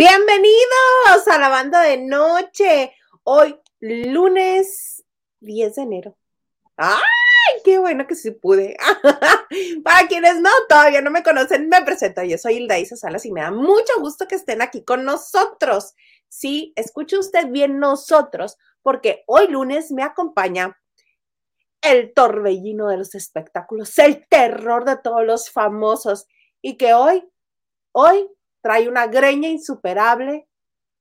Bienvenidos a la banda de noche. Hoy, lunes 10 de enero. ¡Ay, qué bueno que sí pude! Para quienes no, todavía no me conocen, me presento. Yo soy Hilda Isa Salas y me da mucho gusto que estén aquí con nosotros. Sí, escuche usted bien nosotros, porque hoy lunes me acompaña el torbellino de los espectáculos, el terror de todos los famosos y que hoy, hoy trae una greña insuperable.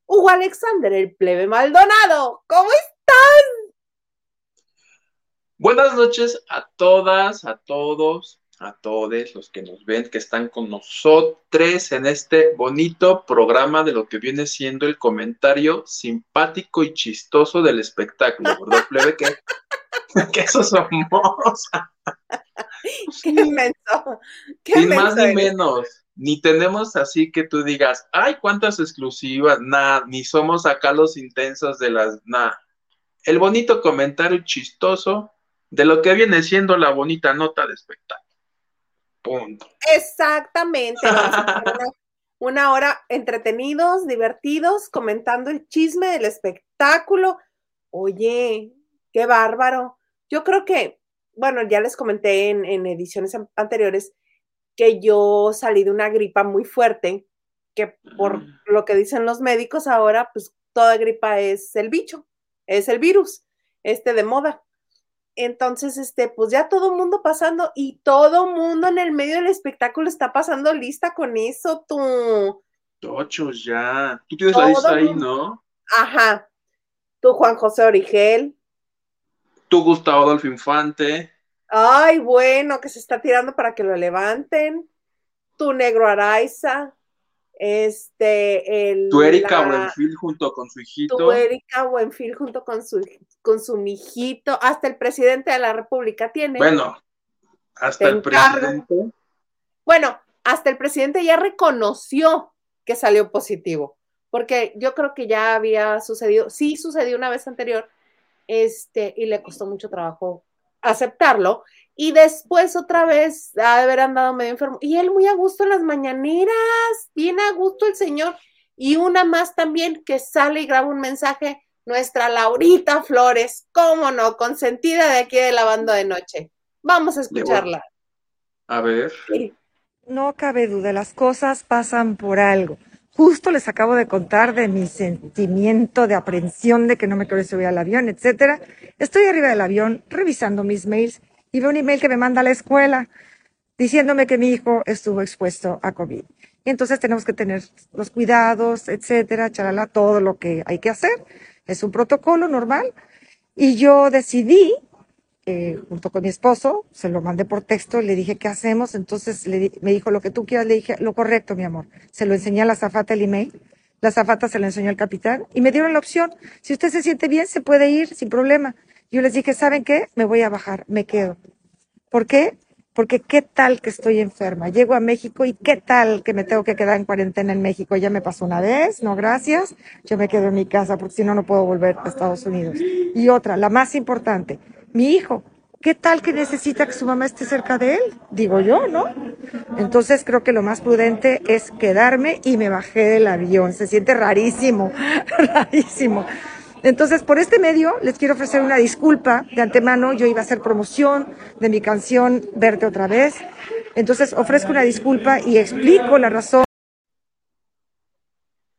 Hugo Alexander, el plebe Maldonado, ¿cómo estás? Buenas noches a todas, a todos, a todos los que nos ven, que están con nosotros en este bonito programa de lo que viene siendo el comentario simpático y chistoso del espectáculo, ¿verdad, plebe? Que, que eso somos. Qué inmenso. Qué Sin más ni menos ni tenemos así que tú digas, ay, cuántas exclusivas, nada, ni somos acá los intensos de las, nada. El bonito comentario chistoso de lo que viene siendo la bonita nota de espectáculo. Punto. Exactamente. una, hora entretenidos, divertidos, comentando el chisme del espectáculo. Oye, qué bárbaro. Yo creo que, bueno, ya les comenté en, en ediciones anteriores que yo salí de una gripa muy fuerte, que por lo que dicen los médicos ahora, pues toda gripa es el bicho, es el virus, este de moda. Entonces, este, pues ya todo el mundo pasando y todo mundo en el medio del espectáculo está pasando lista con eso, tú. Tochos, ya. Tú tienes la lista ahí, ¿no? Ajá. Tú, Juan José Origel. Tú, Gustavo Adolfo Infante. Ay, bueno, que se está tirando para que lo levanten. Tu negro Araiza. Este, el. Tu Erika Buenfil junto con su hijito. Tu Erika Buenfil junto con su, con su mijito. Hasta el presidente de la República tiene. Bueno, hasta el presidente. Bueno, hasta el presidente ya reconoció que salió positivo. Porque yo creo que ya había sucedido, sí sucedió una vez anterior, este, y le costó mucho trabajo aceptarlo. Y después otra vez ha de haber andado medio enfermo. Y él muy a gusto en las mañaneras, bien a gusto el señor. Y una más también que sale y graba un mensaje, nuestra Laurita Flores, cómo no, consentida de aquí de la banda de noche. Vamos a escucharla. A ver. No cabe duda, las cosas pasan por algo. Justo les acabo de contar de mi sentimiento de aprensión de que no me quiero subir al avión, etcétera. Estoy arriba del avión revisando mis mails y veo un email que me manda a la escuela diciéndome que mi hijo estuvo expuesto a COVID. Entonces tenemos que tener los cuidados, etcétera, charala, todo lo que hay que hacer. Es un protocolo normal. Y yo decidí eh, junto con mi esposo, se lo mandé por texto, le dije, ¿qué hacemos? Entonces me dijo, lo que tú quieras, le dije, lo correcto, mi amor. Se lo enseñé a la zafata el email, la zafata se lo enseñó al capitán y me dieron la opción, si usted se siente bien, se puede ir sin problema. Yo les dije, ¿saben qué? Me voy a bajar, me quedo. ¿Por qué? Porque qué tal que estoy enferma. Llego a México y qué tal que me tengo que quedar en cuarentena en México. Ya me pasó una vez, no gracias. Yo me quedo en mi casa porque si no, no puedo volver a Estados Unidos. Y otra, la más importante, mi hijo, ¿qué tal que necesita que su mamá esté cerca de él? Digo yo, ¿no? Entonces creo que lo más prudente es quedarme y me bajé del avión. Se siente rarísimo, rarísimo. Entonces, por este medio, les quiero ofrecer una disculpa de antemano. Yo iba a hacer promoción de mi canción Verte otra vez. Entonces, ofrezco una disculpa y explico la razón.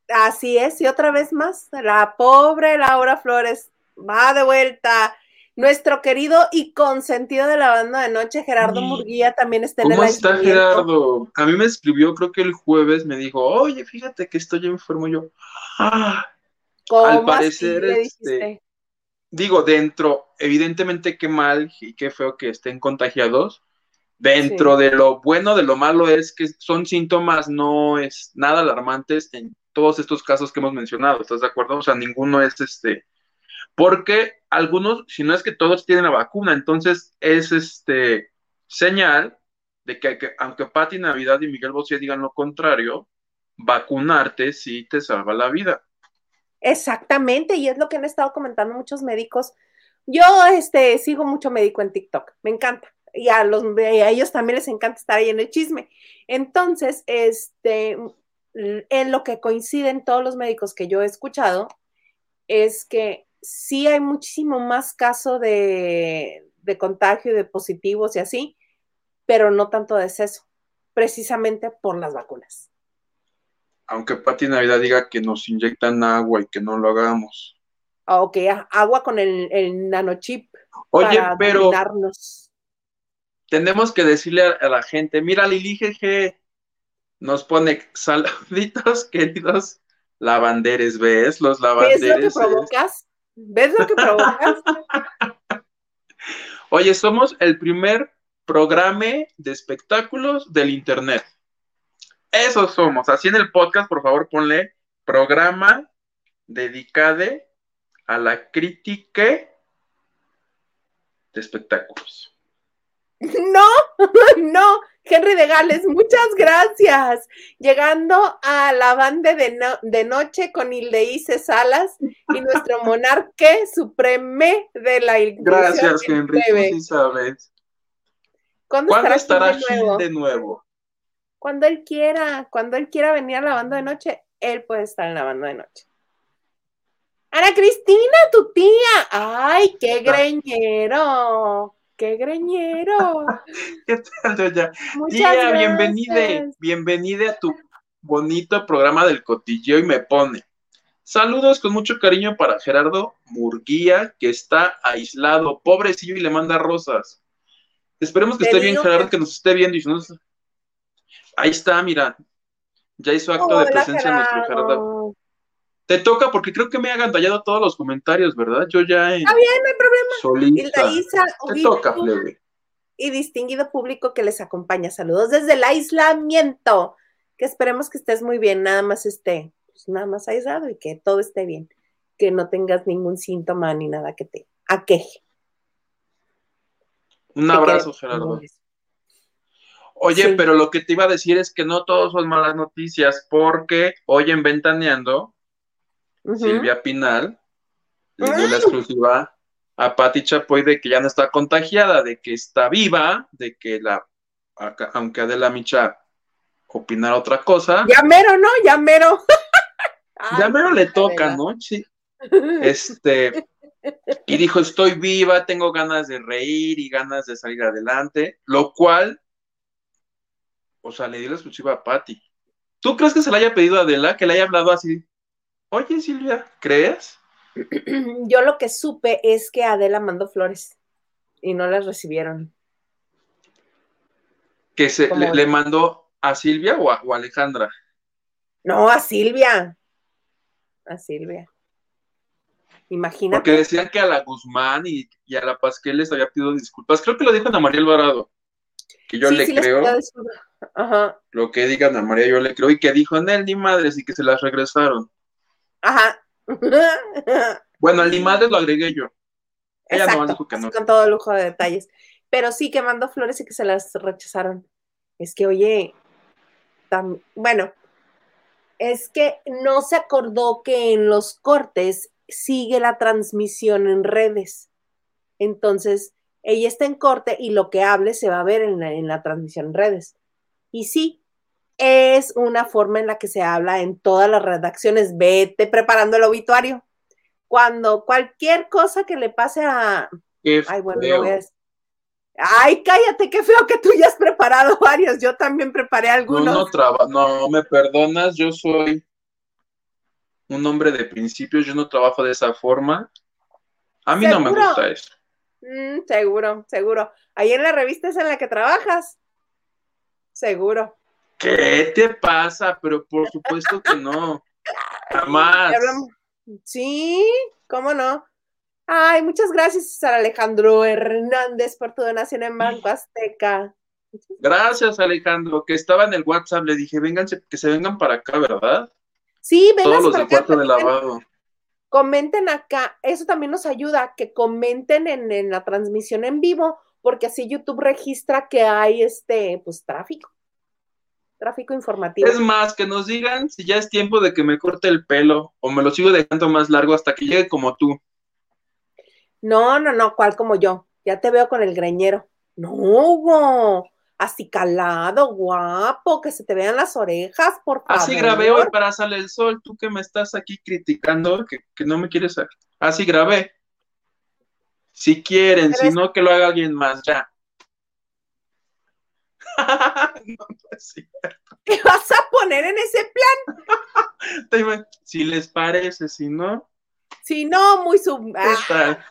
Así es, y otra vez más, la pobre Laura Flores va de vuelta nuestro querido y consentido de la banda de noche, Gerardo Murguía, también está en el ¿Cómo está Gerardo? A mí me escribió, creo que el jueves, me dijo, oye, fíjate que estoy enfermo yo. Ah, al parecer, este, digo, dentro, evidentemente qué mal y qué feo que estén contagiados. Dentro de lo bueno, de lo malo es que son síntomas no es nada alarmantes en todos estos casos que hemos mencionado, ¿estás de acuerdo? O sea, ninguno es este, porque algunos, si no es que todos tienen la vacuna, entonces es este señal de que, aunque Pati Navidad y Miguel Bosé digan lo contrario, vacunarte sí te salva la vida. Exactamente, y es lo que han estado comentando muchos médicos. Yo este, sigo mucho médico en TikTok, me encanta. Y a, los, a ellos también les encanta estar ahí en el chisme. Entonces, este, en lo que coinciden todos los médicos que yo he escuchado es que sí hay muchísimo más caso de, de contagio y de positivos y así, pero no tanto de deceso, precisamente por las vacunas. Aunque Pati Navidad diga que nos inyectan agua y que no lo hagamos. Ah, ok, agua con el, el nanochip. Oye, pero tenemos que decirle a, la gente, mira Lili GG, nos pone saluditos queridos lavanderes, ¿ves? Los lavanderes. ¿Ves lo que provocas? ¿Ves lo que provocas? Oye, somos el primer programa de espectáculos del Internet. Eso somos. Así en el podcast, por favor, ponle programa dedicado a la crítica de espectáculos. No, no, Henry de Gales, muchas gracias. Llegando a la banda de, noche con Ildeíce Salas y nuestro monarque supreme de la. Gracias, Henry, tú sí sabes. ¿Cuándo, estará, de, nuevo? Cuando él quiera, cuando él quiera venir a la banda de noche, él puede estar en la banda de noche. Ana Cristina, tu tía. Ay, qué greñero. ¡Qué greñero! ¿Qué tal, doña? Tía, bienvenida, bienvenida a tu bonito programa del cotilleo y me pone. Saludos con mucho cariño para Gerardo Murguía, que está aislado, pobrecillo, y le manda rosas. Esperemos que esté bien, Gerardo, que... nos esté viendo. Y no... Ahí está, mira. Ya hizo acto de presencia nuestro Gerardo. Te toca porque creo que me ha agandallado todos los comentarios, ¿verdad? Yo ya. Está bien, no hay problema. Solita. Te toca, Y distinguido público que les acompaña. Saludos desde el aislamiento. Que esperemos que estés muy bien, nada más esté, pues nada más aislado y que todo esté bien. Que no tengas ningún síntoma ni nada que te aqueje. Un abrazo, Gerardo. Oye, pero lo que te iba a decir es que no todos son malas noticias, porque hoy en Ventaneando Silvia Pinal le dio la exclusiva a Patti Chapoy de que ya no está contagiada, de que está viva, de que la, aunque Adela Micha opinara otra cosa. Ya mero, ¿no? Ya mero. ya mero le toca, ¿no? Sí. Este, y dijo, estoy viva, tengo ganas de reír y ganas de salir adelante, lo cual, o sea, le dio la exclusiva a Patti. ¿Tú crees que se le haya pedido a Adela, que le haya hablado así? Oye, Silvia, ¿crees? Yo lo que supe es que Adela mandó flores y no las recibieron. ¿Que se le, mandó a Silvia o a, Alejandra? No, a Silvia. A Silvia. Imagínate. Porque decían que a la Guzmán y, a la Pasquel les había pedido disculpas. Creo que lo dijo Ana María Alvarado. Que yo le creo. Ajá. Lo que diga Ana María, yo le creo. Y que dijo en él, ni madres, y que se las regresaron. Ajá. bueno, al madre lo agregué yo. Ella no dijo que no. Con todo lujo de detalles. Pero sí que mandó flores y que se las rechazaron. Es que, oye, bueno, es que no se acordó que en los cortes sigue la transmisión en redes. Entonces, ella está en corte y lo que hable se va a ver en la, en la transmisión en redes. Y sí, es una forma en la que se habla en todas las redacciones. Vete preparando el obituario. Cuando cualquier cosa que le pase a... Ay, bueno, Ay, cállate, qué feo que tú ya has preparado varios. Yo también preparé algunos. No, no, no, me perdonas, yo soy un hombre de principios, yo no trabajo de esa forma. A mí no me gusta eso. Mm, seguro, seguro. Ahí en la revista es en la que trabajas. Seguro. ¿Qué te pasa? Pero por supuesto que no. Jamás. Sí, ¿cómo no? Ay, muchas gracias, César Alejandro Hernández, por tu donación en Banco Azteca. Gracias, Alejandro, que estaba en el WhatsApp. Le dije, vénganse, que se vengan para acá, ¿verdad? Sí, vengan Todos los de cuarto de lavado. Comenten acá, eso también nos ayuda, que comenten en, en la transmisión en vivo, porque así YouTube registra que hay este, pues, tráfico tráfico informativo. Es más, que nos digan si ya es tiempo de que me corte el pelo o me lo sigo dejando más largo hasta que llegue como tú. No, no, no, ¿cuál como yo? Ya te veo con el greñero. No, Hugo. así calado, guapo, que se te vean las orejas, por favor. Así grabé hoy para Sale el Sol, tú que me estás aquí criticando, que, no me quieres. Así grabé. Si quieren, si no, que lo haga alguien más, ya. no, es ¿Qué vas a poner en ese plan? si les parece, si no. Si no, muy sub. ¿Qué ah. tal?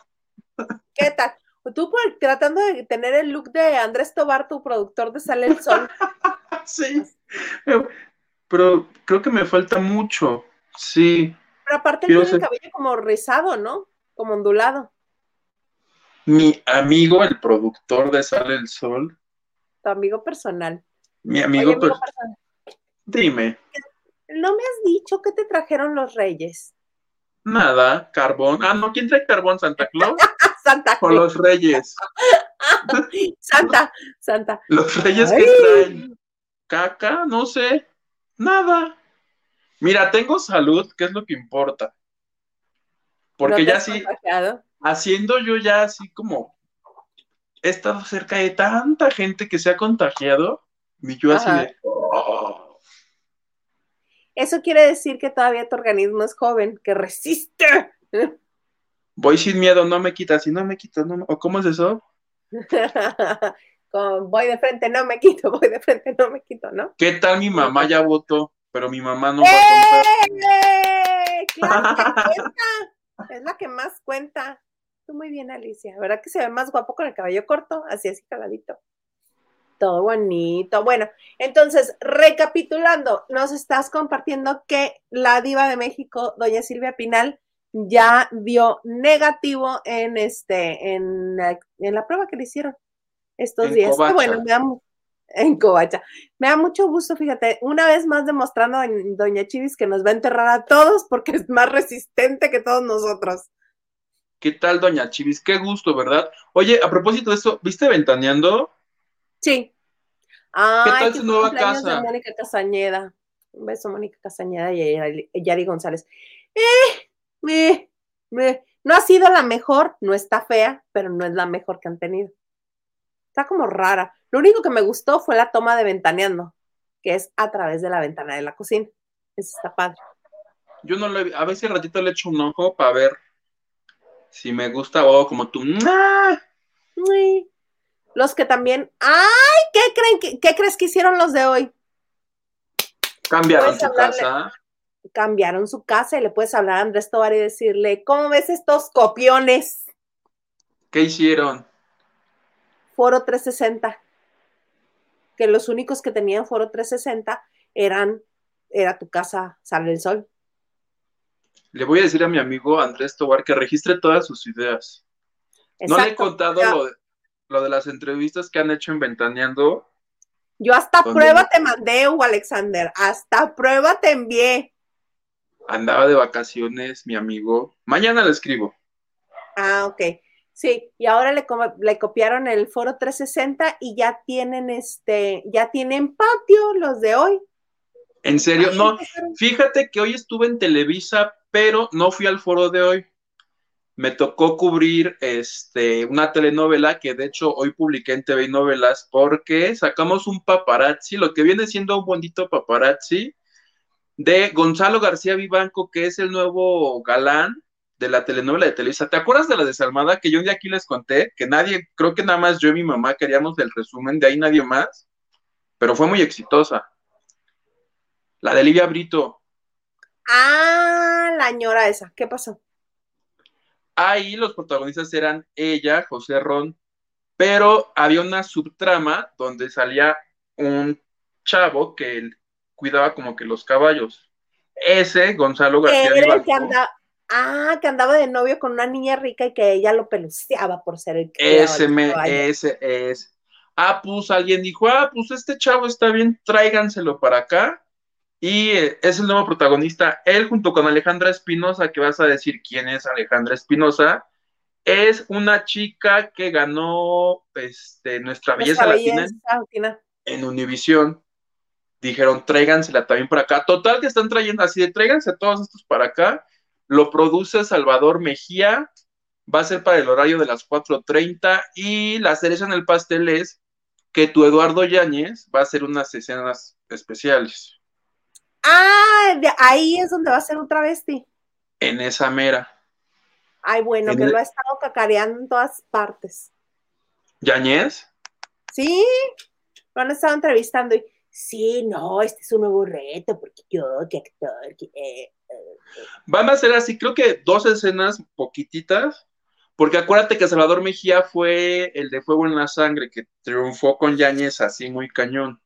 ¿Qué tal? Tú tratando de tener el look de Andrés Tobar, tu productor de Sale el Sol. sí. Pero creo que me falta mucho. Sí. Pero aparte tiene el cabello como rizado, ¿no? Como ondulado. Mi amigo, el productor de Sale el Sol. Tu amigo personal. Mi amigo, personal. Dime. No me has dicho que te trajeron los reyes. Nada, carbón. Ah, no, ¿quién trae carbón? ¿Santa Claus? Santa Claus. O los reyes. Santa, Santa. Los reyes que traen caca, no sé, nada. Mira, tengo salud, que es lo que importa. Porque ya sí, haciendo yo ya así como he estado cerca de tanta gente que se ha contagiado, y yo así de, oh". Eso quiere decir que todavía tu organismo es joven, que resiste. Voy sin miedo, no me quita, si no me quito, no ¿o cómo es eso? voy de frente, no me quito, voy de frente, no me quito, ¿no? ¿Qué tal mi mamá ya votó? Pero mi mamá no va a ¡Eh! Claro que es la que más cuenta. Tú muy bien, Alicia. ¿Verdad que se ve más guapo con el cabello corto? Así, así caladito. Todo bonito. Bueno, entonces, recapitulando, nos estás compartiendo que la diva de México, doña Silvia Pinal, ya dio negativo en este, en la, en la prueba que le hicieron estos días. bueno, me da, en Covacha. Me da mucho gusto, fíjate, una vez más demostrando en Doña Chivis que nos va a enterrar a todos porque es más resistente que todos nosotros. ¿Qué tal, Doña Chivis? Qué gusto, ¿verdad? Oye, a propósito de eso, ¿viste Ventaneando? Sí. ¿Qué tal su nueva casa? Mónica Casañeda. Un beso, Mónica Casañeda y Yari González. Eh, me, me, no ha sido la mejor, no está fea, pero no es la mejor que han tenido. Está como rara. Lo único que me gustó fue la toma de ventaneando, que es a través de la ventana de la cocina. Eso está padre. Yo no lo he, a veces ratito le echo un ojo para ver si me gusta o como tú. Los que también. ¡Ay! ¿Qué creen? ¿Qué, crees que hicieron los de hoy? Cambiaron su casa cambiaron su casa y le puedes hablar a Andrés Tobar y decirle, ¿cómo ves estos copiones? ¿Qué hicieron? Foro 360. Que los únicos que tenían Foro 360 eran, era tu casa, sale el sol. Le voy a decir a mi amigo Andrés Tobar que registre todas sus ideas. No le he contado lo, de, lo de las entrevistas que han hecho en Ventaneando. Yo hasta prueba te mandé, Hugo Alexander. Hasta prueba te envié andaba de vacaciones mi amigo. Mañana le escribo. Ah, ok. Sí, y ahora le, le, copiaron el foro 360 y ya tienen este, ya tienen patio los de hoy. ¿En serio? no, fíjate que hoy estuve en Televisa, pero no fui al foro de hoy. Me tocó cubrir este, una telenovela que de hecho hoy publiqué en TV Novelas porque sacamos un paparazzi, lo que viene siendo un bonito paparazzi de Gonzalo García Vivanco, que es el nuevo galán de la telenovela de Televisa. ¿Te acuerdas de la desalmada que yo un día aquí les conté? Que nadie, creo que nada más yo y mi mamá queríamos el resumen, de ahí nadie más, pero fue muy exitosa. La de Livia Brito. Ah, la ñora esa, ¿qué pasó? Ahí los protagonistas eran ella, José Ron, pero había una subtrama donde salía un chavo que cuidaba como que los caballos. Ese, Gonzalo García que Ah, que andaba de novio con una niña rica y que ella lo peluceaba por ser el que Ese, me, ese es. Ah, pues alguien dijo, ah, pues este chavo está bien, tráiganselo para acá. Y eh, es el nuevo protagonista. Él junto con Alejandra Espinosa, que vas a decir quién es Alejandra Espinosa, es una chica que ganó este, Nuestra Belleza, Latina, en Univisión dijeron tráigansela también para acá. Total que están trayendo así de tráiganse todos estos para acá. Lo produce Salvador Mejía. Va a ser para el horario de las 4.30 y la cereza en el pastel es que tu Eduardo Yáñez va a hacer unas escenas especiales. Ah, ahí es donde va a ser un travesti. En esa mera. Ay, bueno, que lo ha estado cacareando en todas partes. ¿Yañez? Sí, lo han estado entrevistando y sí, no, este es un nuevo reto, porque yo, que actor, que, eh, eh, eh". Van a ser así, creo que dos escenas poquititas, porque acuérdate que Salvador Mejía fue el de Fuego en la Sangre, que triunfó con Yañez así muy cañón.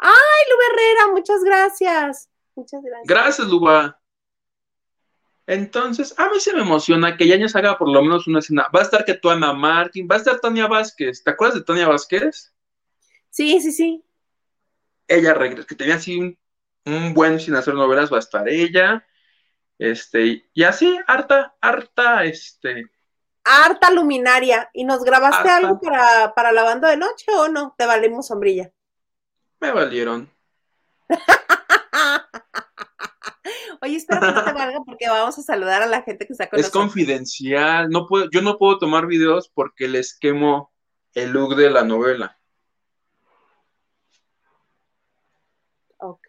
Ay, Luba Herrera, muchas gracias. Muchas gracias. Gracias, Luba. Entonces, a mí se me emociona que Yañez haga por lo menos una escena. Va a estar que tú, Ana Martín, va a estar Tania Vázquez. ¿Te acuerdas de Tania Vázquez? Sí, sí, sí. Ella regresa, que tenía así un, buen sin hacer novelas, va a estar ella. Este, y así, harta, harta, este. Harta luminaria. ¿Y nos grabaste algo para, para la banda de noche o no? Te valimos sombrilla. Me valieron. Oye, espero que no te valga porque vamos a saludar a la gente que está con Es confidencial, no puedo, yo no puedo tomar videos porque les quemo el look de la novela. Ok.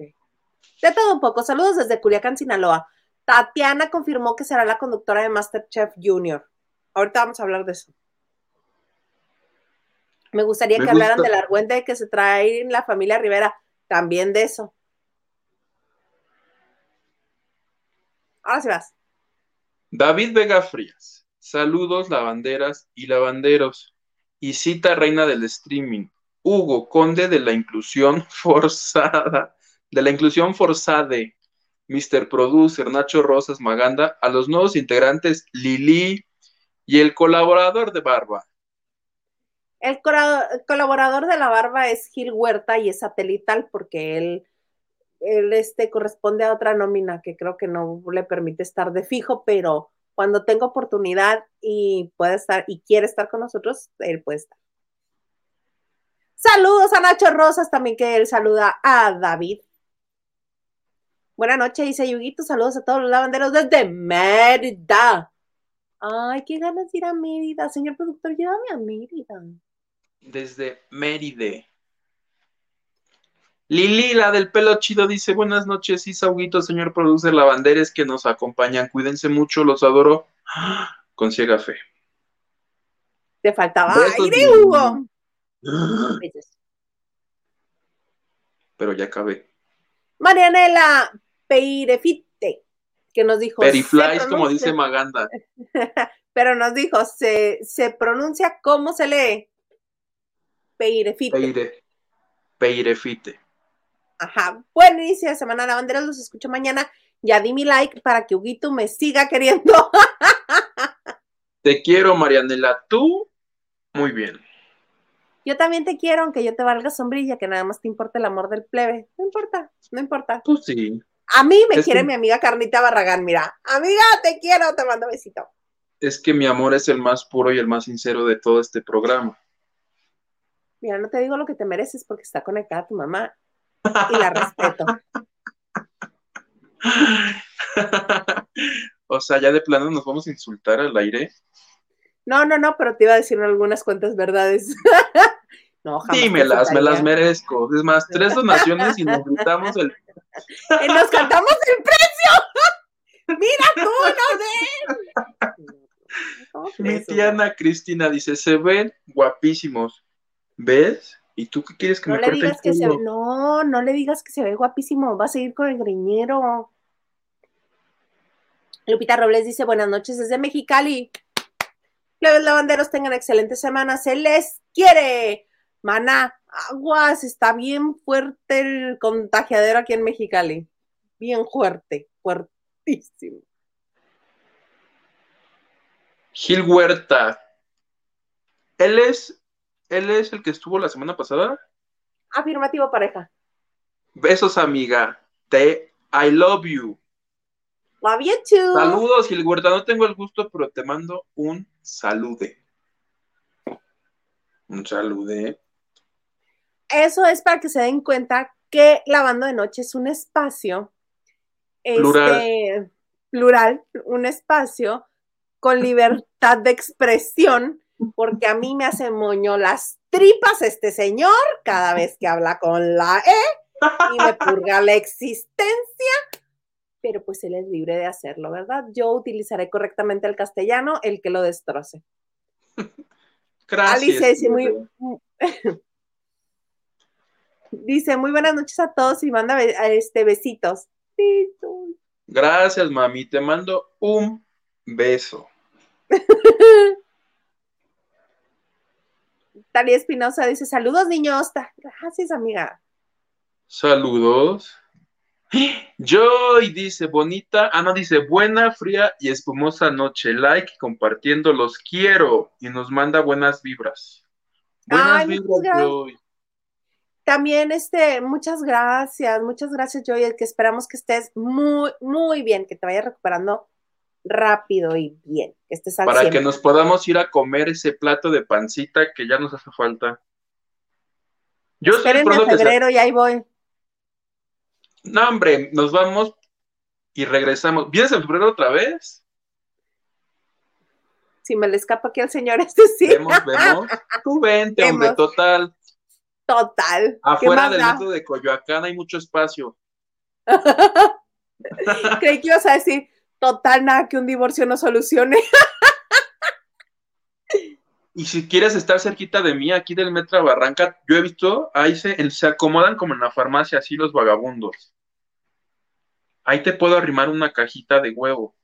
De todo un poco, saludos desde Culiacán, Sinaloa. Tatiana confirmó que será la conductora de Masterchef Junior. Ahorita vamos a hablar de eso. Me gustaría que hablaran de la argüente que se trae en la familia Rivera, también de eso. Ahora sí vas. David Vega Frías. Saludos, lavanderas y lavanderos. Y cita reina del streaming. Hugo, conde de la inclusión forzada. De la inclusión forzada. Mr. Producer, Nacho Rosas Maganda, a los nuevos integrantes Lili y el colaborador de Barba. El, colaborador de la Barba es Gil Huerta y es satelital porque él él este, corresponde a otra nómina que creo que no le permite estar de fijo, pero cuando tenga oportunidad y puede estar y quiere estar con nosotros, él puede estar. Saludos a Nacho Rosas también, que él saluda a David. Buenas noches, dice Yuguito. Saludos a todos los lavanderos desde Mérida. Ay, qué ganas de ir a Mérida. Señor productor, llévame a Mérida. Desde Mérida. Lili, la del pelo chido, dice: Buenas noches, Isauguito, señor producer Lavanderes que nos acompañan. Cuídense mucho, los adoro. Con ciega fe. Te faltaba aire, Hugo. Pero ya acabé. Marianela Peirefite, que nos dijo. Periflies, como dice Maganda. Pero nos dijo, se, se pronuncia como se lee. Peirefite. Peire, peirefite. Ajá. Buen inicio de semana, lavanderos. Los escucho mañana. Ya di mi like para que Huguito me siga queriendo. te quiero, Marianela. Tú, muy bien. Yo también te quiero, aunque yo te valga sombrilla, que nada más te importa el amor del plebe. No importa, no importa. Pues sí. A mí me quiere mi amiga Carnita Barragán, mira. Amiga, te quiero, te mando besito. Es que mi amor es el más puro y el más sincero de todo este programa. Mira, no te digo lo que te mereces porque está conectada tu mamá y la respeto. o sea, ya de plano nos vamos a insultar al aire. No, no, no, pero te iba a decir algunas cuantas verdades. no, jamás Dímelas, me las merezco. Es más, tres donaciones y nos gritamos el. y nos cantamos el precio. Mira tú, no ves. Mi tía Ana Cristina dice: se ven guapísimos. ¿Ves? ¿Y tú qué quieres que no me le digas que se, No, no le digas que se ve guapísimo, va a seguir con el greñero. Lupita Robles dice, buenas noches desde Mexicali. Plebes lavanderos, tengan excelente semana, se les quiere. Mana, aguas, está bien fuerte el contagiadero aquí en Mexicali. Bien fuerte, fuertísimo. Gil Huerta. Él es él es el que estuvo la semana pasada. Afirmativo, pareja. Besos, amiga. Te I love you. Love you too. Saludos, Gilguerta. No tengo el gusto, pero te mando un salude. Un salude. Eso es para que se den cuenta que Lavando de Noche es un espacio plural, este, plural un espacio con libertad de expresión porque a mí me hace moño las tripas este señor cada vez que habla con la E y me purga la existencia, pero pues él es libre de hacerlo, ¿verdad? Yo utilizaré correctamente el castellano, el que lo destroce. Gracias. dice, muy, dice, muy buenas noches a todos y manda este, besitos. Gracias, mami. Te mando un beso. Talia Espinosa dice, saludos, niños. Gracias, amiga. Saludos. Joy dice, bonita, ah, no, dice, buena, fría y espumosa noche. Like, compartiendo, los quiero. Y nos manda buenas vibras. Buenas vibras, Joy. También, este, muchas gracias, muchas gracias, Joy, que esperamos que estés muy, muy bien, que te vayas recuperando rápido y bien. Que estés Para que nos podamos ir a comer ese plato de pancita que ya nos hace falta. Yo Espérenme en febrero y ahí voy. No, hombre, nos vamos y regresamos. ¿Vienes en febrero otra vez? Si me le escapa aquí al señor este sí. Vemos, vemos. Tú vente, hombre, total. Total. Afuera del metro de Coyoacán hay mucho espacio. Creí que ibas a decir, total, nada que un divorcio no solucione. y si quieres estar cerquita de mí, aquí del metro Barranca, yo he visto, ahí se, se acomodan como en la farmacia, así los vagabundos. Ahí te puedo arrimar una cajita de huevo.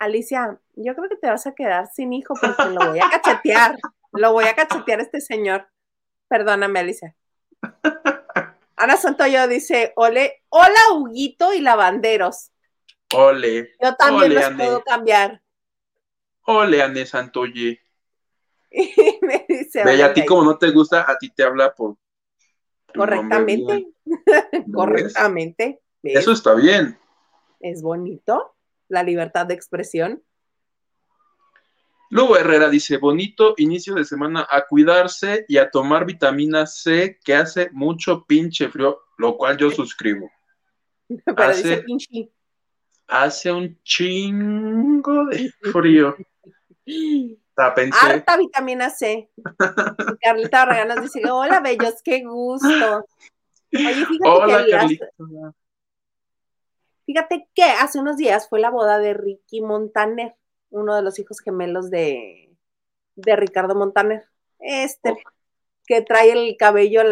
Alicia, yo creo que te vas a quedar sin hijo porque lo voy a cachetear. lo voy a cachetear a este señor. Perdóname, Alicia. Ana Santoyo dice, ole, hola Huguito y lavanderos. Ole. Yo también los puedo cambiar. Ole, Ane Santoye. Y me dice, Ve, a ti como no te gusta, a ti te habla por... Correctamente. Correctamente. Eso está bien. Es bonito, la libertad de expresión. Luego Herrera dice, bonito inicio de semana a cuidarse y a tomar vitamina C que hace mucho pinche frío, lo cual yo suscribo. Pero hace, dice hace un chingo de frío. Harta vitamina C. Carlita Barragán nos dice, hola bellos, qué gusto. Oye, fíjate hola, Carlita. Fíjate que hace unos días fue la boda de Ricky Montaner uno de los hijos gemelos de, de Ricardo Montaner. Este, que trae el cabello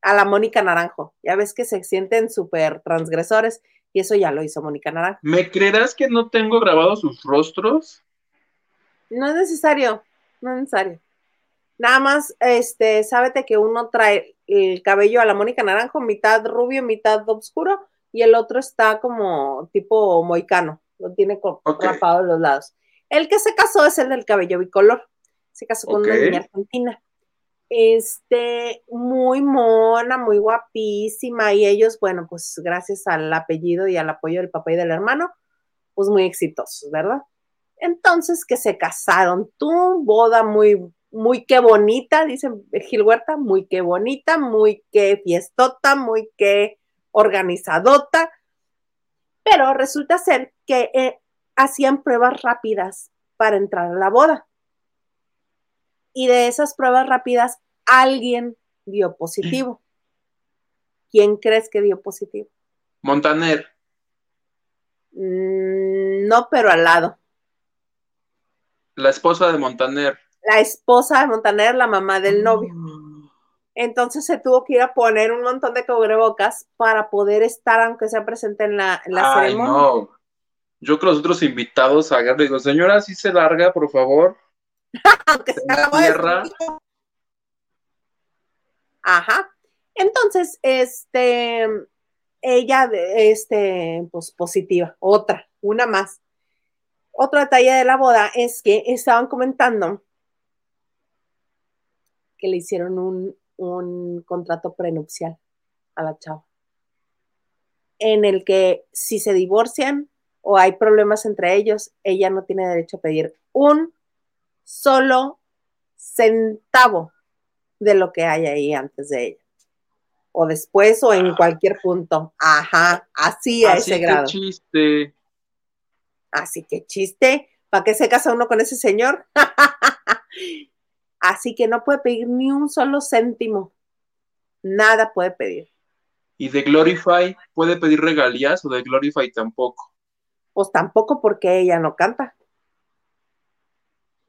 a la Mónica Naranjo. Ya ves que se sienten súper transgresores y eso ya lo hizo Mónica Naranjo. ¿Me creerás que no tengo grabados sus rostros? No es necesario, no es necesario. Nada más, este, sábete que uno trae el cabello a la Mónica Naranjo, mitad rubio, mitad oscuro, y el otro está como tipo moicano, lo tiene rapado de los lados. El que se casó es el del cabello bicolor. Se casó con una niña argentina. Este, muy mona, muy guapísima. Y ellos, bueno, pues gracias al apellido y al apoyo del papá y del hermano, pues muy exitosos, ¿verdad? Entonces, que se casaron. Tú, boda muy, muy qué bonita, dice Gil Huerta, muy qué bonita, muy qué fiestota, muy qué organizadota. Pero resulta ser que eh, hacían pruebas rápidas para entrar a la boda. Y de esas pruebas rápidas, alguien dio positivo. ¿Quién crees que dio positivo? Montaner. Mm, no, pero al lado. La esposa de Montaner. La esposa de Montaner, la mamá del novio. Entonces se tuvo que ir a poner un montón de cubrebocas para poder estar, aunque sea presente en la, en la Ay, No yo que los otros invitados hagan, digo, señora, si se larga, por favor. Aunque sea tierra. Ajá. Entonces, este, ella, este, pues positiva, otra, una más. Otro detalle de la boda es que estaban comentando que le hicieron un, un contrato prenupcial a la chava, en el que si se divorcian, o hay problemas entre ellos, ella no tiene derecho a pedir un solo centavo de lo que hay ahí antes de ella. O después o en ah. cualquier punto. Ajá, así a ese grado. Así que chiste. Así que chiste. ¿Para qué se casa uno con ese señor? Así que no puede pedir ni un solo céntimo. Nada puede pedir. ¿Y de Glorify puede pedir regalías o de Glorify tampoco? Pues tampoco porque ella no canta.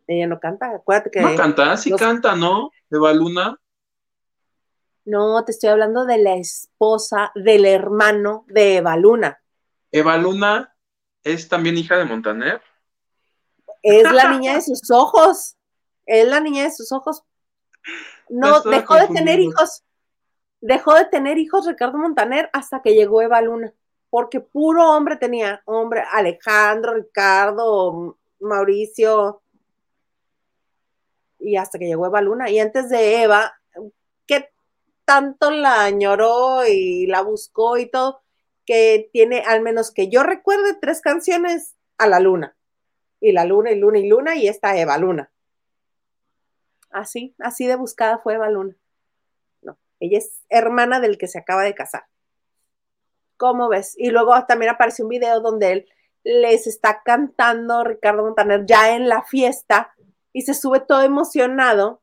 Ella no canta, acuérdate que. No canta, sí canta, ¿no? Eva Luna. No, te estoy hablando de la esposa del hermano de Eva Luna. Eva Luna es también hija de Montaner. Es la niña de sus ojos. Es la niña de sus ojos. No, dejó de tener hijos. Dejó de tener hijos Ricardo Montaner hasta que llegó Eva Luna. Porque puro hombre tenía. Hombre, Alejandro, Ricardo, Mauricio. Y hasta que llegó Eva Luna. Y antes de Eva, ¿qué tanto la añoró y la buscó y todo? Que tiene, al menos que yo recuerde, tres canciones a la luna. Y la luna y luna y luna y esta Eva Luna. Así, así de buscada fue Eva Luna. No, ella es hermana del que se acaba de casar. ¿Cómo ves? Y luego también apareció un video donde él les está cantando Ricardo Montaner ya en la fiesta y se sube todo emocionado.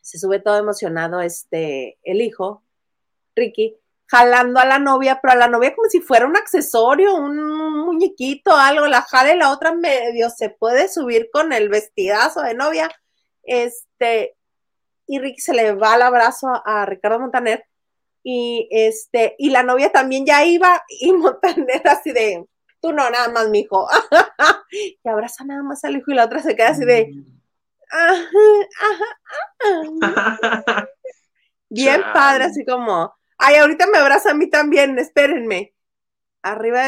Se sube todo emocionado este el hijo Ricky jalando a la novia, pero a la novia como si fuera un accesorio, un muñequito, algo, la jala y la otra medio se puede subir con el vestidazo de novia este, y Ricky se le va al abrazo a, Ricardo Montaner, y este, y la novia también ya iba, y Montaner así de, tú no, nada más, mijo, y abraza nada más al hijo, y la otra se queda así de, bien padre, así como, ay, ahorita me abraza a mí también, espérenme. Arriba,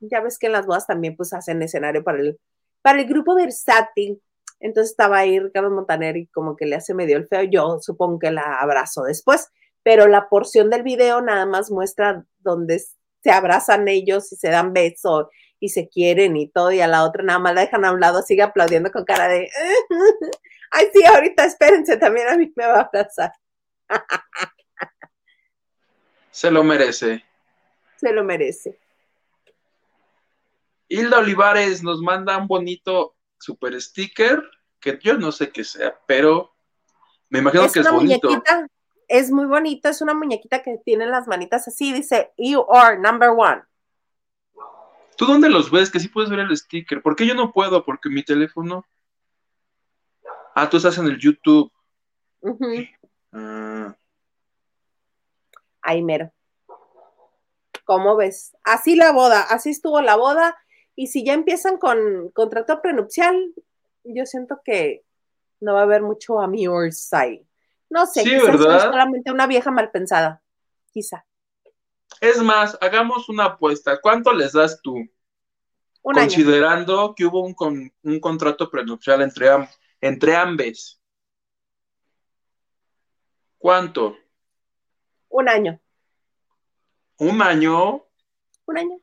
ya ves que en las bodas también pues hacen escenario para el, para el grupo versátil. Entonces estaba ahí Ricardo Montaner y como que le hace medio el feo. Yo supongo que la abrazo después, pero la porción del video nada más muestra donde se abrazan ellos y se dan besos y se quieren y todo, y a la otra nada más la dejan a un lado, sigue aplaudiendo con cara de, ay, sí, ahorita espérense, también a mí me va a abrazar. Se lo merece. Se lo merece. Hilda Olivares nos manda un bonito super sticker, que yo no sé qué sea, pero me imagino que es bonito. Muñequita, es muy bonito, es una muñequita que tiene las manitas así, dice You are number one. ¿Tú dónde los ves? Que sí puedes ver el sticker. ¿Por qué yo no puedo? Porque mi teléfono. Ah, tú estás en el YouTube. Ah. Ahí mero. ¿Cómo ves? Así la boda, así estuvo la boda y si ya empiezan con contrato prenupcial, yo siento que no va a haber mucho a mi side. No sé, sí, ¿verdad? solamente una vieja mal pensada, quizá. Es más, hagamos una apuesta. ¿Cuánto les das tú? Considerando que hubo un, un contrato prenupcial entre, entre ambos. ¿Cuánto? Un año. ¿Un año? Un año.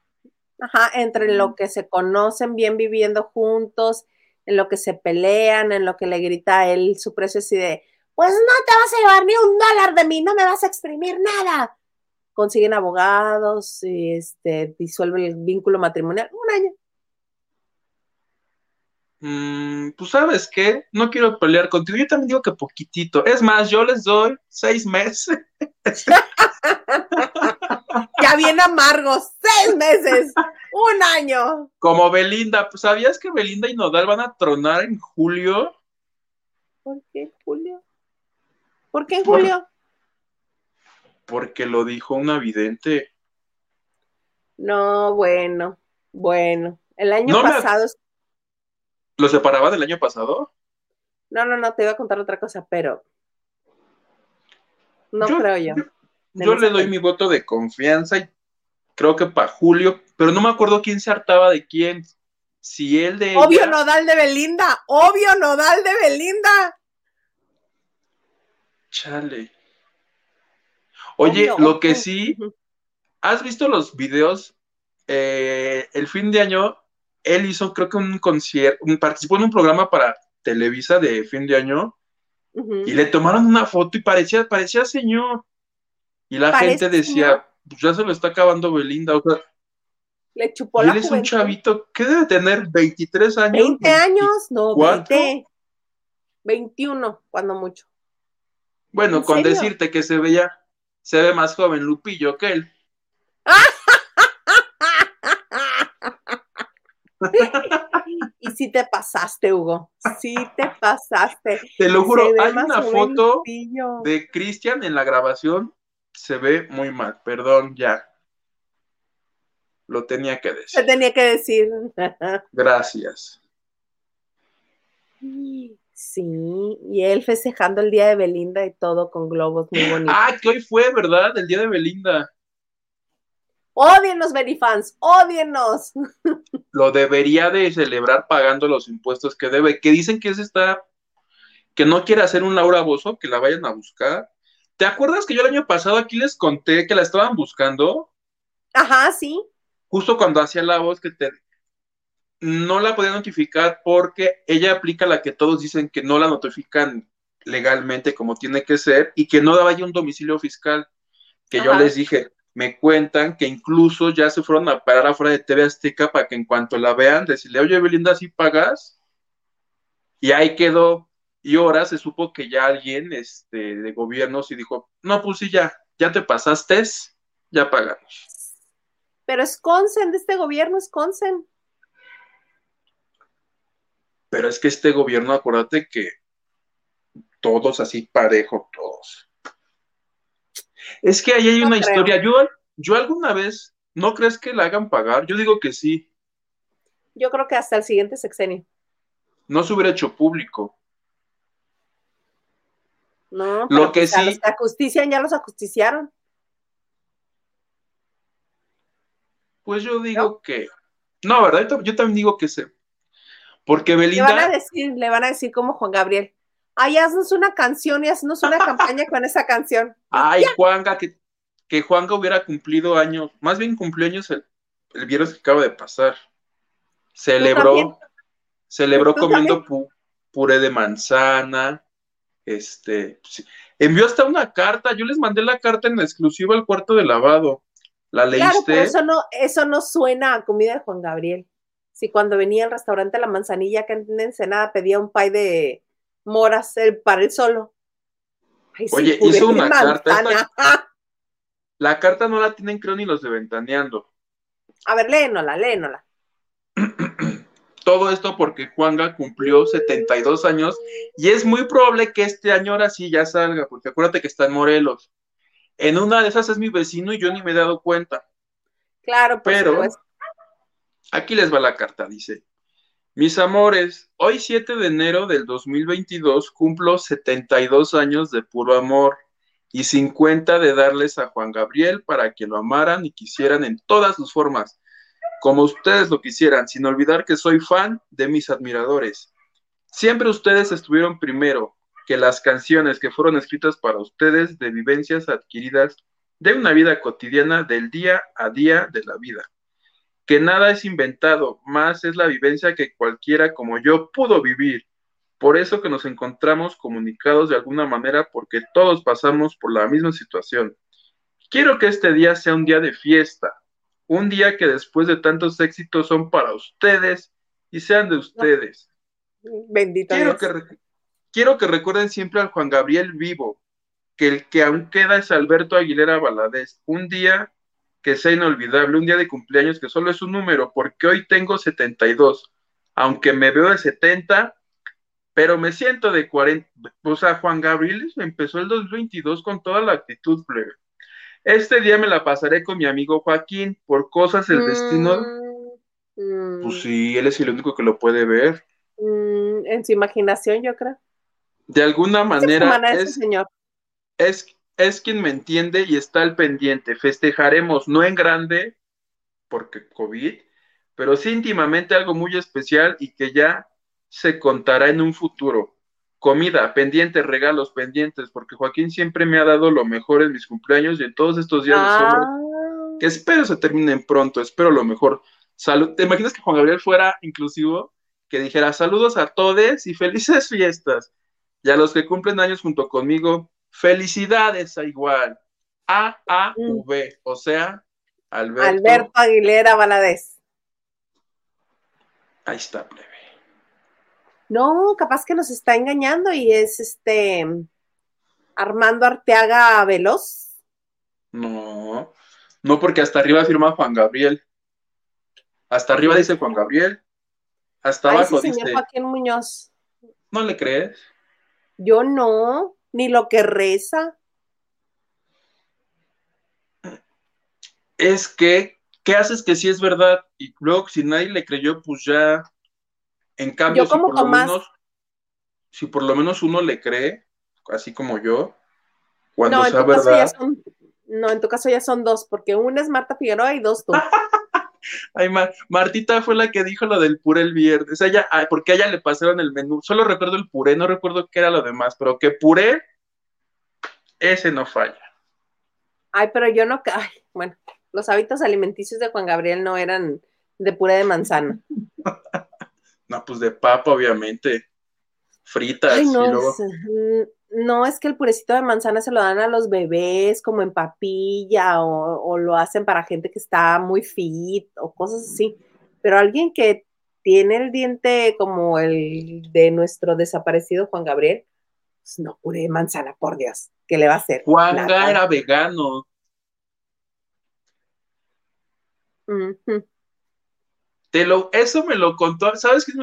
Ajá, entre lo que se conocen bien viviendo juntos, en lo que se pelean, en lo que le grita a él su precio así de, pues no te vas a llevar ni un dólar de mí, no me vas a exprimir nada. Consiguen abogados y este, disuelven el vínculo matrimonial. Un año. Mm, pues sabes qué, no quiero pelear contigo. Yo también digo que poquitito. Es más, yo les doy seis meses. ya bien amargos, seis meses, un año. Como Belinda, pues ¿sabías que Belinda y Nodal van a tronar en julio? ¿Por qué julio? ¿Por qué en julio? Porque lo dijo un vidente. No, bueno, bueno. El año pasado. ¿Lo separaba del año pasado? No, no, no, te iba a contar otra cosa, pero. No creo yo. Yo, le doy mi voto de confianza y creo que para Julio, pero no me acuerdo quién se hartaba de quién. Si él de. Obvio nodal de Belinda, obvio nodal de Belinda. Chale. Oye, lo que sí, ¿has visto los videos? Eh, el fin de año, él hizo, creo que un concierto, participó en un programa para Televisa de fin de año y le tomaron una foto y parecía, parecía señor. Y la gente decía, pues ya se lo está acabando Belinda, o sea, le chupó y él es un chavito, ¿qué debe tener? ¿23 años? 20 años, no, 20. 21, cuando mucho. Bueno, con decirte que se veía, se ve más joven Lupillo que él. y si te pasaste, Hugo. Sí te pasaste. Te lo juro, hay una foto de Cristian en la grabación. Se ve muy mal, perdón, ya. Lo tenía que decir. Se tenía que decir. Gracias. Sí, y él festejando el día de Belinda y todo con globos muy bonitos. Ah, que hoy fue, ¿verdad? El día de Belinda. Ódienos, Benifans, ódienos. Lo debería de celebrar pagando los impuestos que debe, que dicen que es esta, que no quiere hacer un Laura Bozo, que la vayan a buscar. ¿Te acuerdas que yo el año pasado aquí les conté que la estaban buscando? Ajá, sí. Justo cuando hacía la voz que te, no la podía notificar porque ella aplica la que todos dicen que no la notifican legalmente como tiene que ser y que no daba ya un domicilio fiscal. Que yo les dije, me cuentan que incluso ya se fueron a parar afuera de TV Azteca para que en cuanto la vean, decirle, oye Belinda, ¿sí pagas? Y ahí quedó. Y ahora se supo que ya alguien este, de gobierno sí dijo, no, pues sí, ya, ya te pasaste, ya pagamos. Pero es Consen, de este gobierno es Consen. Pero es que este gobierno, acuérdate que todos así parejo, todos. Es que ahí hay una historia. Yo, yo alguna vez, ¿no crees que la hagan pagar? Yo digo que sí. Yo creo que hasta el siguiente sexenio. No se hubiera hecho público. No, pero lo que pues, sí. Los ajustician, ya los ajusticiaron. Pues yo digo que. No, ¿verdad? Yo también digo que se. Porque Belinda. Le van a decir, le van a decir como Juan Gabriel. Ay, haznos una canción y haznos una campaña con esa canción. Ay, Juanga, que, que Juanga hubiera cumplido años, más bien cumplió años el, viernes que acaba de pasar. Celebró, celebró comiendo puré de manzana, este, envió hasta una carta, yo les mandé la carta en exclusiva al cuarto de lavado. ¿La leíste? Claro, pero eso no, eso no suena a comida de Juan Gabriel. Si cuando venía al restaurante La Manzanilla, que en Ensenada pedía un pay de moras para él solo. Oye, hizo una carta. la carta no la tienen, creo, ni los de Ventaneando. A ver, léenola, léenola. Todo esto porque Juanga cumplió 72 años y es muy probable que este año ahora sí ya salga, porque acuérdate que está en Morelos. En una de esas es mi vecino y yo ni me he dado cuenta. Claro, pero aquí les va la carta, dice. Mis amores, hoy 7 de enero del 2022 cumplo 72 años de puro amor y 50 de darles a Juan Gabriel para que lo amaran y quisieran en todas sus formas, como ustedes lo quisieran, sin olvidar que soy fan de mis admiradores. Siempre ustedes estuvieron primero que las canciones que fueron escritas para ustedes de vivencias adquiridas de una vida cotidiana del día a día de la vida que nada es inventado, más es la vivencia que cualquiera como yo pudo vivir. Por eso que nos encontramos comunicados de alguna manera porque todos pasamos por la misma situación. Quiero que este día sea un día de fiesta, un día que después de tantos éxitos son para ustedes y sean de ustedes. Bendito quiero que, quiero que recuerden siempre al Juan Gabriel vivo, que el que aún queda es Alberto Aguilera Valadez. Un día que sea inolvidable, un día de cumpleaños que solo es un número, porque hoy tengo 72, aunque me veo de 70, pero me siento de 40. O sea, Juan Gabriel empezó el 2022 con toda la actitud, plebe. Este día me la pasaré con mi amigo Joaquín, por cosas del destino. Mm, pues sí, él es el único que lo puede ver. Mm, en su imaginación, yo creo. De alguna manera. Es, señor. es es quien me entiende y está al pendiente. Festejaremos, no en grande, porque COVID, pero sí íntimamente algo muy especial y que ya se contará en un futuro. Comida, pendientes, regalos pendientes, porque Joaquín siempre me ha dado lo mejor en mis cumpleaños y en todos estos días de sombra, ah. que espero se terminen pronto, espero lo mejor. Salud. ¿Te imaginas que Juan Gabriel fuera inclusivo? Que dijera saludos a todos y felices fiestas. Y a los que cumplen años junto conmigo, Felicidades a igual. A, A, V, o sea, Alberto. Alberto Aguilera Valadez. Ahí está, plebe. No, capaz que nos está engañando y es este Armando Arteaga Veloz. No, no, porque hasta arriba firma Juan Gabriel. Hasta arriba dice Juan Gabriel. Hasta abajo sí, dice. Joaquín Muñoz. ¿No le crees? Yo no, ni lo que reza. Es que, ¿qué haces que sí es verdad? Y luego, si nadie le creyó, pues ya. En cambio, si por lo menos, si por lo menos uno le cree, así como yo, cuando no, sea verdad. no, en tu caso ya son dos, porque una es Marta Figueroa y dos tú. Ay, Martita fue la que dijo lo del puré el viernes. Ella, porque a ella le pasaron el menú. Solo recuerdo el puré, no recuerdo qué era lo demás, pero que puré, ese no falla. Ay, pero yo no. Ay, bueno, los hábitos alimenticios de Juan Gabriel no eran de puré de manzana. no, pues de papa, obviamente. Fritas. Ay, no, no, es que el purecito de manzana se lo dan a los bebés como en papilla o, lo hacen para gente que está muy fit o cosas así. Pero alguien que tiene el diente como el de nuestro desaparecido Juan Gabriel, pues no, puré de manzana, por Dios, ¿qué le va a hacer? Juan era vegano. Te lo, eso me lo contó, ¿sabes qué?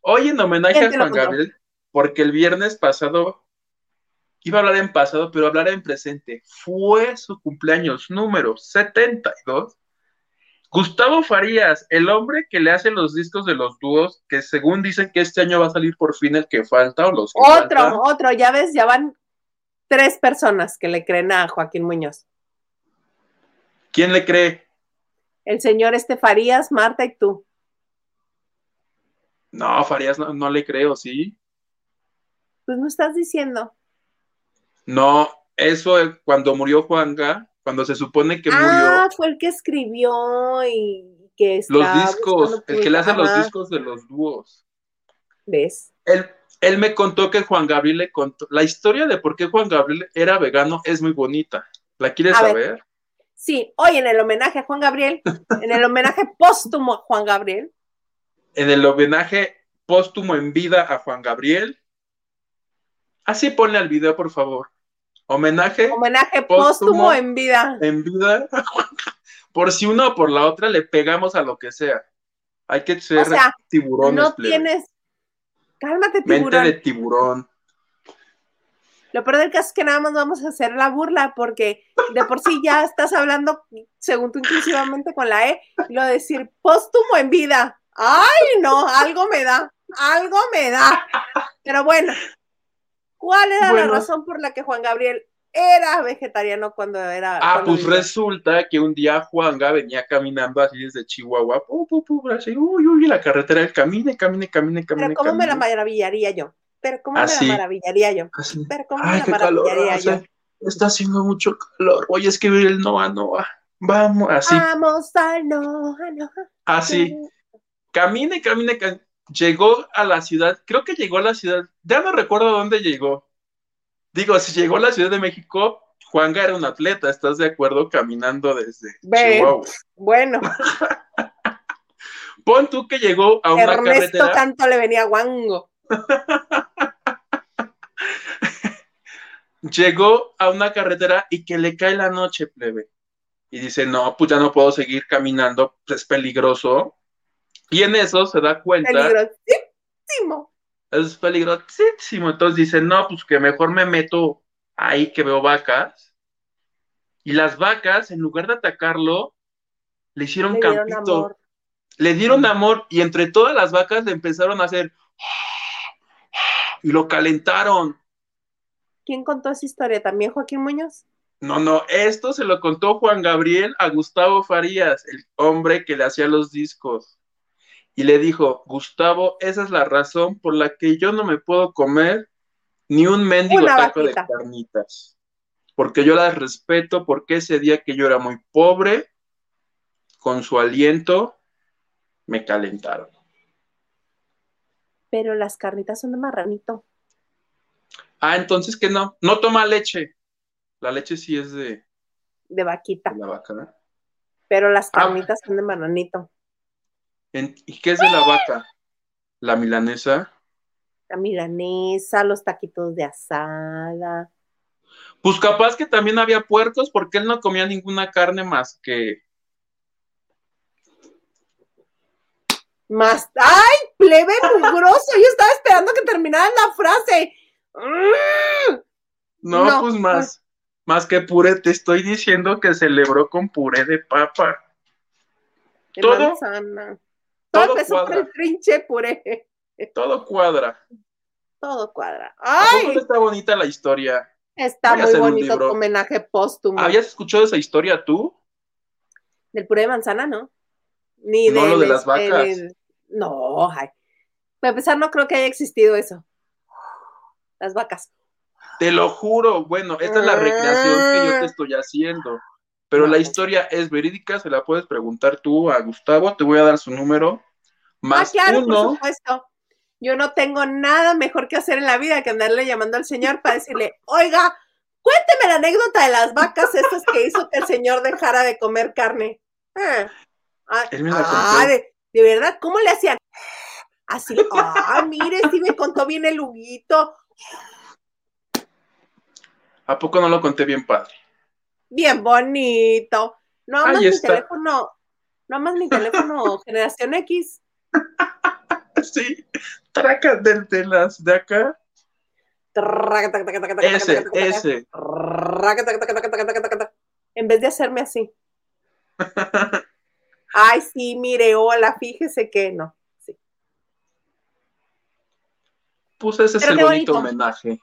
Hoy en homenaje a Juan Gabriel, porque el viernes pasado iba a hablar en pasado, pero hablar en presente. Fue su cumpleaños número 72. Gustavo Farías, el hombre que le hace los discos de los dúos, que según dicen que este año va a salir por fin el que falta o los Otro, otro, ya ves, ya van tres personas que le creen a Joaquín Muñoz. ¿Quién le cree? El señor este Farías, Marta y tú. No, Farías no, no le creo, ¿sí? Pues no estás diciendo. No, eso cuando murió Juanga, cuando se supone que murió. Ah, fue el que escribió y que Los discos, el que le hace los discos de los dúos. ¿Ves? Él, él me contó que Juan Gabriel le contó. La historia de por qué Juan Gabriel era vegano es muy bonita. ¿La quieres saber? Sí, hoy en el homenaje a Juan Gabriel, en el homenaje póstumo a Juan Gabriel. En el homenaje póstumo en vida a Juan Gabriel. Así ponle al video, por favor. Homenaje. Homenaje póstumo, en vida. En vida. por si una o por la otra le pegamos a lo que sea. Hay que ser o sea, tiburones. No tienes. Cálmate, tiburón. Mente de tiburón. Lo peor del caso es que nada más vamos a hacer la burla porque de por sí ya estás hablando, según tú inclusivamente con la E, lo de decir póstumo en vida. Ay, no, algo me da, algo me da. Pero bueno, ¿Cuál era la razón por la que Juan Gabriel era vegetariano cuando era... Ah, pues resulta que un día Juanga venía caminando así desde Chihuahua, pu, pu, pu, así, uy, uy, la carretera, él camine, camine, camine, camine. Pero ¿cómo me la maravillaría yo? Pero ¿cómo me la maravillaría yo? Pero ¿cómo me la maravillaría yo? está haciendo mucho calor. Oye, es que el Noa Noa. Vamos, así. Vamos al Noa Noa. Así. Camine, camine, camine llegó a la ciudad, creo que llegó a la ciudad, ya no recuerdo dónde llegó. Digo, si llegó a la Ciudad de México, Juanga era un atleta, ¿estás de acuerdo? Caminando desde Chihuahua. Bueno. Pon tú que llegó a una Ernesto carretera. tanto le venía guango. llegó a una carretera y que le cae la noche, plebe. Y dice, no, pues ya no puedo seguir caminando, es peligroso y en eso se da cuenta. Peligrosísimo. Es peligrosísimo. Entonces dice, no, pues que mejor me meto ahí que veo vacas. Y las vacas, en lugar de atacarlo, le hicieron le campito. Le dieron amor y entre todas las vacas le empezaron a hacer y lo calentaron. ¿Quién contó esa historia? ¿También Joaquín Muñoz? No, no, esto se lo contó Juan Gabriel a Gustavo Farías, el hombre que le hacía los discos y le dijo, Gustavo, esa es la razón por la que yo no me puedo comer ni un mendigo taco de carnitas, porque yo las respeto, porque ese día que yo era muy pobre, con su aliento, me calentaron. Pero las carnitas son de marranito. Ah, entonces que no, no toma leche. La leche sí es de... De vaquita. De la vaca, Pero las ah. carnitas son de marranito. ¿Y qué es de la vaca? ¿La milanesa? La milanesa, los taquitos de asada. Pues capaz que también había puercos porque él no comía ninguna carne más que... Más... ¡Ay, plebe mugroso! Yo estaba esperando que terminara la frase. No, pues más. Más que puré, te estoy diciendo que celebró con puré de papa. todo, Todo, empezó el trinche puré. Todo cuadra. Todo cuadra. ¡Ay! está bonita la historia? Está muy bonito tu homenaje póstumo. ¿Habías escuchado esa historia tú? Del puré de manzana, ¿no? Ni no, lo de las vacas. No, ay. Para empezar, no creo que haya existido eso. Las vacas. Te lo juro, bueno, esta es la recreación que yo te ah. estoy haciendo. Pero la historia es verídica, se la puedes preguntar tú a Gustavo, te voy a dar su número. Más ah, claro, uno. por supuesto. Yo no tengo nada mejor que hacer en la vida que andarle llamando al señor para decirle, oiga, cuénteme la anécdota de las vacas estas que hizo que el señor dejara de comer carne. Ah, ah de, verdad, ¿cómo le hacían? Así, ah, mire, sí me contó bien el Huguito. ¿A poco no lo conté bien padre? Bien bonito. No más mi teléfono, no más mi teléfono generación X. sí, traca de, las de acá. Ese, ese. En vez de hacerme así. Ay, sí, mire, hola, fíjese que no. Sí. Pues ese es el bonito homenaje.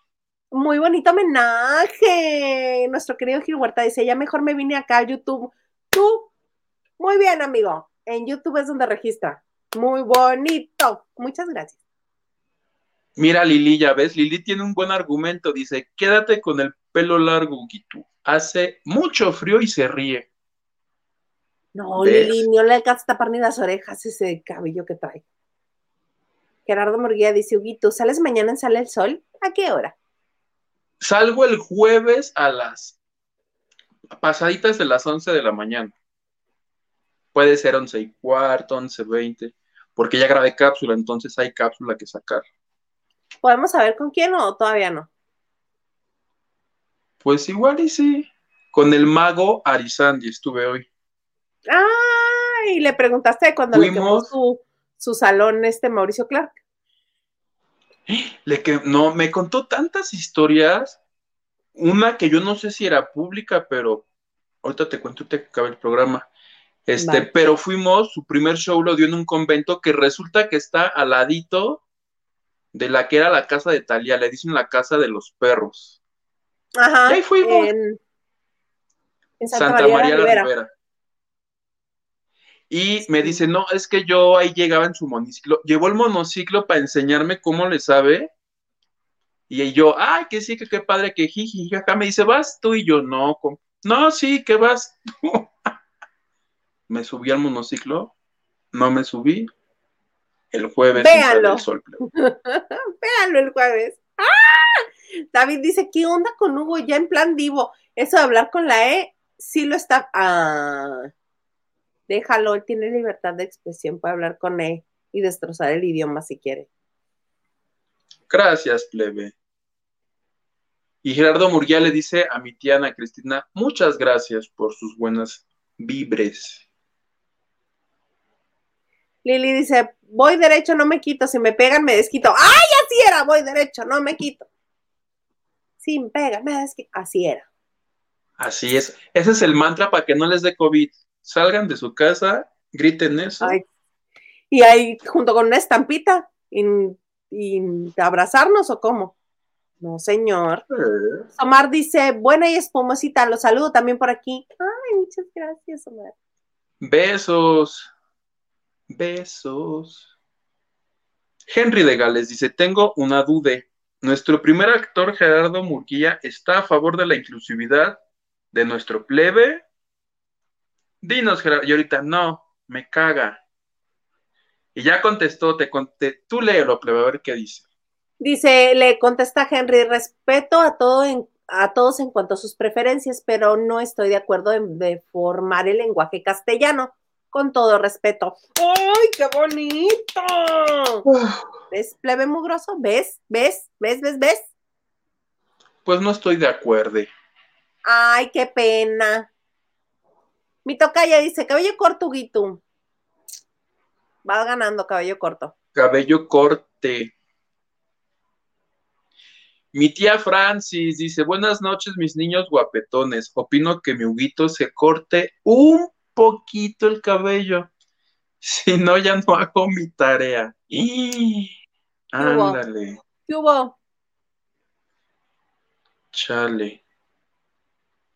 Muy bonito homenaje. Nuestro querido Gil Huerta dice, ya mejor me vine acá a YouTube. Tú, muy bien, amigo. En YouTube es donde registra. Muy bonito. Muchas gracias. Mira, Lili, ya ves, Lili tiene un buen argumento. Dice, quédate con el pelo largo, Gitu. Hace mucho frío y se ríe. No, Lili, no le alcanza a tapar ni las orejas ese cabello que trae. Gerardo Morguía dice, Huguito, ¿sales mañana en Sale el Sol? ¿A qué hora? Salgo el jueves a las pasaditas de las 11 de la mañana. Puede ser 11 y cuarto, 11, 20, porque ya grabé cápsula, entonces hay cápsula que sacar. ¿Podemos saber con quién o todavía no? Pues igual y sí. Con el mago Arizandi estuve hoy. Ah, y le preguntaste cuando le quemó su, su salón este Mauricio Clark. Le que no, me contó tantas historias. Una que yo no sé si era pública, pero ahorita te cuento, te acaba el programa. Este, pero fuimos, su primer show lo dio en un convento que resulta que está al ladito de la que era la casa de Talía, le dicen la casa de los perros. Ajá. Y ahí fuimos. En, Santa, María, la Rivera. Y me dice, no, es que yo ahí llegaba en su monociclo. Llevó el monociclo para enseñarme cómo le sabe. Y yo, ay, que sí, que qué padre, que jiji, acá me dice, vas tú y yo, no, no, sí, que vas me subí al monociclo, no me subí. El jueves. Véalo. Véalo el jueves. ¡Ah! David dice, ¿qué onda con Hugo ya en plan vivo? Eso de hablar con la E, sí lo está. Ah déjalo, él tiene libertad de expresión, puede hablar con él y destrozar el idioma si quiere. Gracias, plebe. Y Gerardo Murguía le dice a mi tía Ana Cristina, muchas gracias por sus buenas vibres. Lili dice, voy derecho, no me quito, si me pegan me desquito. ¡Ay, así era! Voy derecho, no me quito. Si me pegan, me desquito. Así era. Así es. Ese es el mantra para que no les dé COVID salgan de su casa, griten eso. y ahí junto con una estampita, y, abrazarnos o cómo. No, señor. Omar dice, buena y espumosita, lo saludo también por aquí. Ay, muchas gracias, Omar. Besos. Besos. Henry de Gales dice, tengo una duda. Nuestro primer actor, Gerardo Murguía, está a favor de la inclusividad de nuestro plebe dinos, Gerardo. Y ahorita, no, me caga. Y ya contestó, te conté, tú léelo, a ver qué dice. Dice, le contesta Henry, respeto a, todo en, a todos en cuanto a sus preferencias, pero no estoy de acuerdo en deformar el lenguaje castellano. con todo respeto. ¡Ay, qué bonito! ¿Ves, plebe mugroso? ¿Ves? ¿Ves? ¿Ves? ¿Ves? ¿Ves? Pues no estoy de acuerdo. Ay, qué pena. Mi tocaya dice, cabello corto, Guito. Va ganando cabello corto. Cabello corte. Mi tía Francis dice, buenas noches mis niños guapetones. Opino que mi Huguito se corte un poquito el cabello. Si no, ya no hago mi tarea. Y... Ándale. ¿Qué hubo? Chale.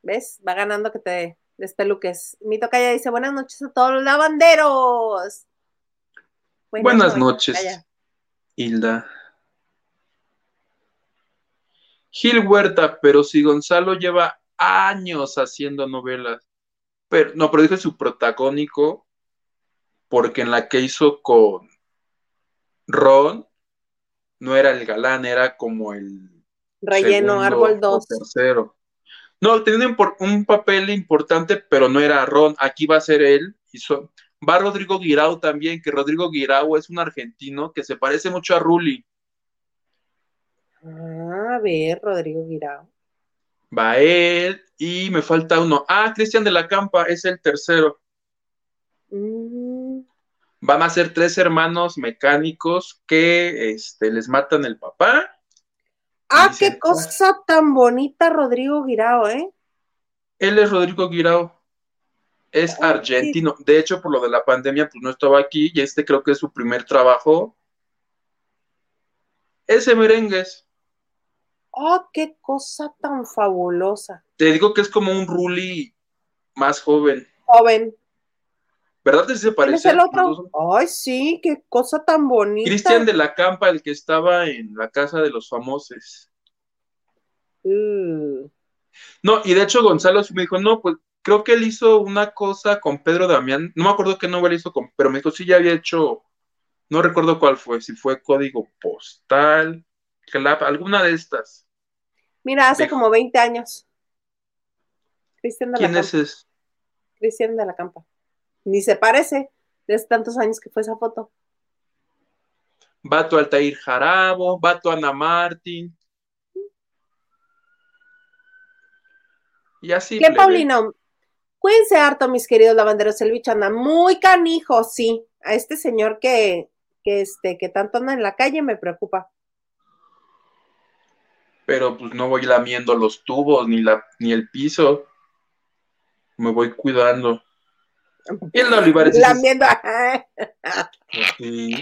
¿Ves? Va ganando que te despeluques. Mi tocaya dice, buenas noches a todos los lavanderos. Buenas, noches, Hilda. Gil Huerta, pero si Gonzalo lleva años haciendo novelas. Pero, no, pero dije su protagónico, porque en la que hizo con Ron, no era el galán, era como el relleno árbol 2. Tercero. No, tenía un, papel importante, pero no era Ron. Aquí va a ser él. va Rodrigo Guirao también, que Rodrigo Guirao es un argentino que se parece mucho a Ruli. Ah, a ver, Rodrigo Guirao. Va él y me falta uno. Ah, Cristian de la Campa es el tercero. Mm. Van a ser tres hermanos mecánicos que este, les matan el papá. Ah, qué cosa tan bonita, Rodrigo Guirao, ¿eh? Él es Rodrigo Guirao. Es argentino. De hecho, por lo de la pandemia, pues no estaba aquí y este creo que es su primer trabajo. Ese merengues. ¡Oh, qué cosa tan fabulosa! Te digo que es como un Ruli más joven. Joven. ¿Verdad que se parece? el otro? Ay, sí, qué cosa tan bonita. Cristian de la Campa, el que estaba en la casa de los famosos. Mm. No, y de hecho Gonzalo me dijo, no, pues creo que él hizo una cosa con Pedro Damián, no me acuerdo qué novela hizo con, pero me dijo, sí, ya había hecho, no recuerdo cuál fue, si fue código postal, alguna de estas. Mira, hace como 20 años. Cristian de la ¿Quién es Cristian de la Campa. Ni se parece de tantos años que fue esa foto. Vato Altair Jarabo, Vato Ana Martín. Y así. ¿Qué, Paulino? Cuídense harto, mis queridos lavanderos. El bicho anda muy canijo, sí. A este señor que, que, este, que tanto anda en la calle me preocupa pero pues no voy lamiendo los tubos ni, la, ni el piso. Me voy cuidando. El Olivares. Lamiendo. Sí.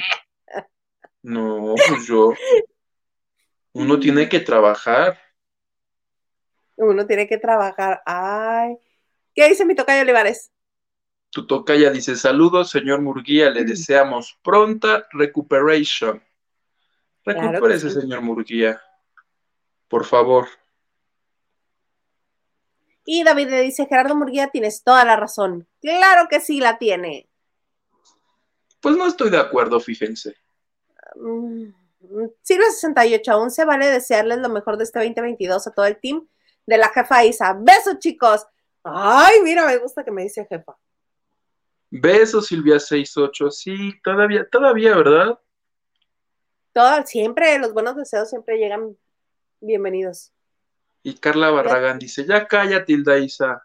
No, pues yo. Uno tiene que trabajar. Uno tiene que trabajar. Ay. ¿Qué dice mi tocayo Olivares? Tu tocaya dice: Saludos, señor Murguía. Le deseamos pronta recuperación. Recupérese, señor Murguía por favor. Y David le dice, Gerardo Murguía, tienes toda la razón. Claro que sí la tiene. Pues no estoy de acuerdo, fíjense. Mm, Silvia 68, aún se vale desearles lo mejor de este 2022 a todo el team de la jefa Isa. Besos, chicos. Ay, mira, me gusta que me dice jefa. Besos, Silvia 68. Sí, todavía, todavía, ¿verdad? Todo, siempre, los buenos deseos siempre llegan bienvenidos. Y Carla Barragán dice, ya calla, Tilda Isa.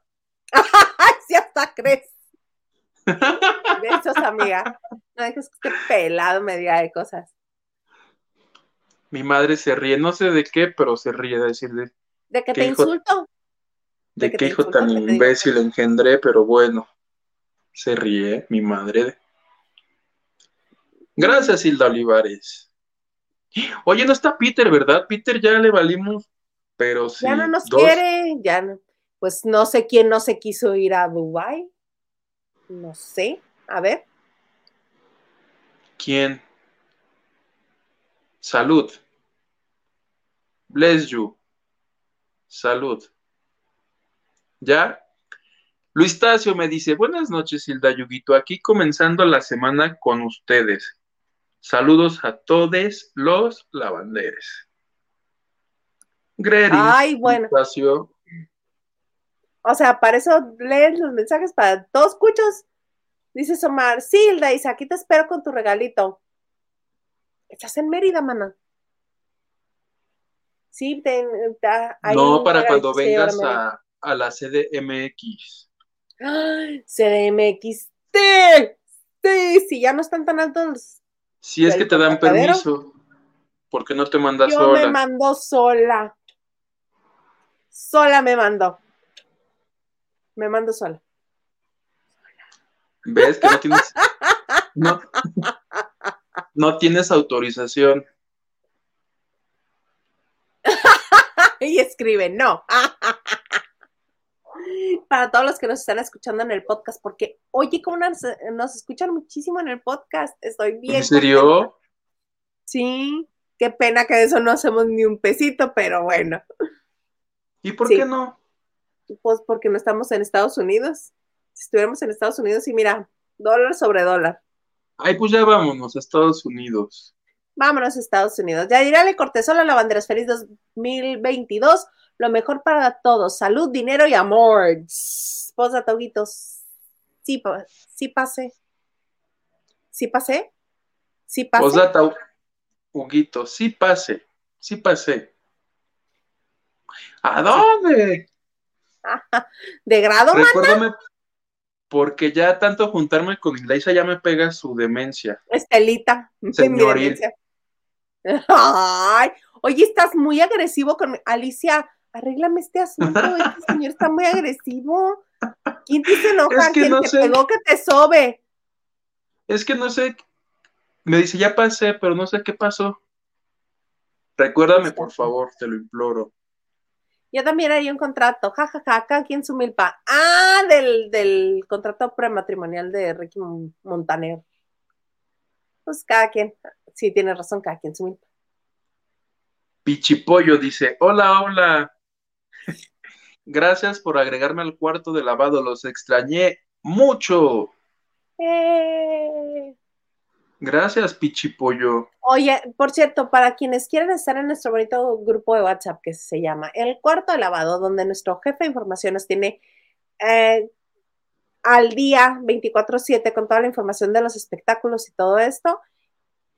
sí, hasta crees. Besos, amiga. No dejes que este pelado me diga de cosas. Mi madre se ríe, no sé de qué, pero se ríe de decir de... ¿De que te insulto? De, qué hijo tan imbécil engendré, pero bueno, se ríe mi madre. Gracias, Hilda Olivares. Oye, no está Peter, ¿verdad? Peter ya le valimos, pero sí. Ya no nos quiere, ya no. Pues no sé quién no se quiso ir a Dubai. No sé. A ver. ¿Quién? Salud. Bless you. Salud. ¿Ya? Luis Tacio me dice, buenas noches, Hilda Yuguito, aquí comenzando la semana con ustedes. Saludos a todos los lavanderes. Greri. Ay, bueno. O sea, para eso lees los mensajes para todos cuchos. Dice Somar, sí, Hilda, aquí te espero con tu regalito. Estás en Mérida, mana. Sí, No, para cuando vengas a, a, la CDMX. CDMX, sí, sí, sí, ya no están tan altos. Si es que te dan permiso, porque no te mandas sola. Yo me mando sola. Sola me mando. Me mando sola. ¿Ves que no tienes? No, no tienes autorización. y escribe, no. Para todos los que nos están escuchando en el podcast, porque oye, como nos, escuchan muchísimo en el podcast, estoy bien. ¿En serio? Sí, qué pena que de eso no hacemos ni un pesito, pero bueno. ¿Y por qué no? Pues porque no estamos en Estados Unidos. Si estuviéramos en Estados Unidos, y mira, dólar sobre dólar. Ay, pues ya vámonos a Estados Unidos. Vámonos a Estados Unidos. Ya dirá Cortesola, la banderas feliz 2022. Lo mejor para todos. Salud, dinero y amor. Posa, toguitos. Sí, sí pasé. Sí pasé. Sí pasé. Posdata, Huguito, sí pase. Sí pasé. ¿A dónde? ¿De grado, Recuérdame, porque ya tanto juntarme con Iglesia ya me pega su demencia. Estelita. Señoril. Ay, oye, estás muy agresivo con Alicia. Arréglame este asunto. Este señor está muy agresivo. ¿Quién te hizo enojar? Es que no te sé. pegó que te sobe? Es que no sé. Me dice, ya pasé, pero no sé qué pasó. Recuérdame, por favor, te lo imploro. Yo también hay un contrato, jajaja, ja, ja, cada quien su milpa. Ah, del, del contrato prematrimonial de Ricky Montaner. Pues cada quien, sí, tiene razón, cada quien su milpa. Pichipollo dice, hola, hola. Gracias por agregarme al cuarto de lavado, los extrañé mucho. Eh. Gracias, Pichipollo. Oye, por cierto, para quienes quieran estar en nuestro bonito grupo de WhatsApp que se llama El Cuarto de Lavado, donde nuestro jefe de información nos tiene eh, al día 24/7 con toda la información de los espectáculos y todo esto,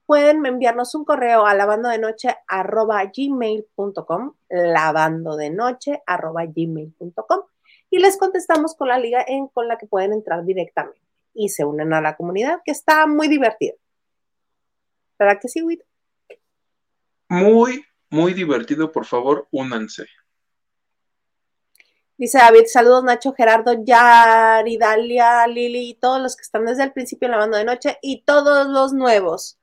pueden enviarnos un correo a lavando de noche gmail.com, lavando de noche gmail.com y les contestamos con la liga en, con la que pueden entrar directamente y se unen a la comunidad que está muy divertida. ¿Verdad que sí, Wit? Muy, muy divertido, por favor, únanse. Dice David, saludos Nacho, Gerardo, Yari, Dalia, Lili y todos los que están desde el principio en la banda de noche y todos los nuevos.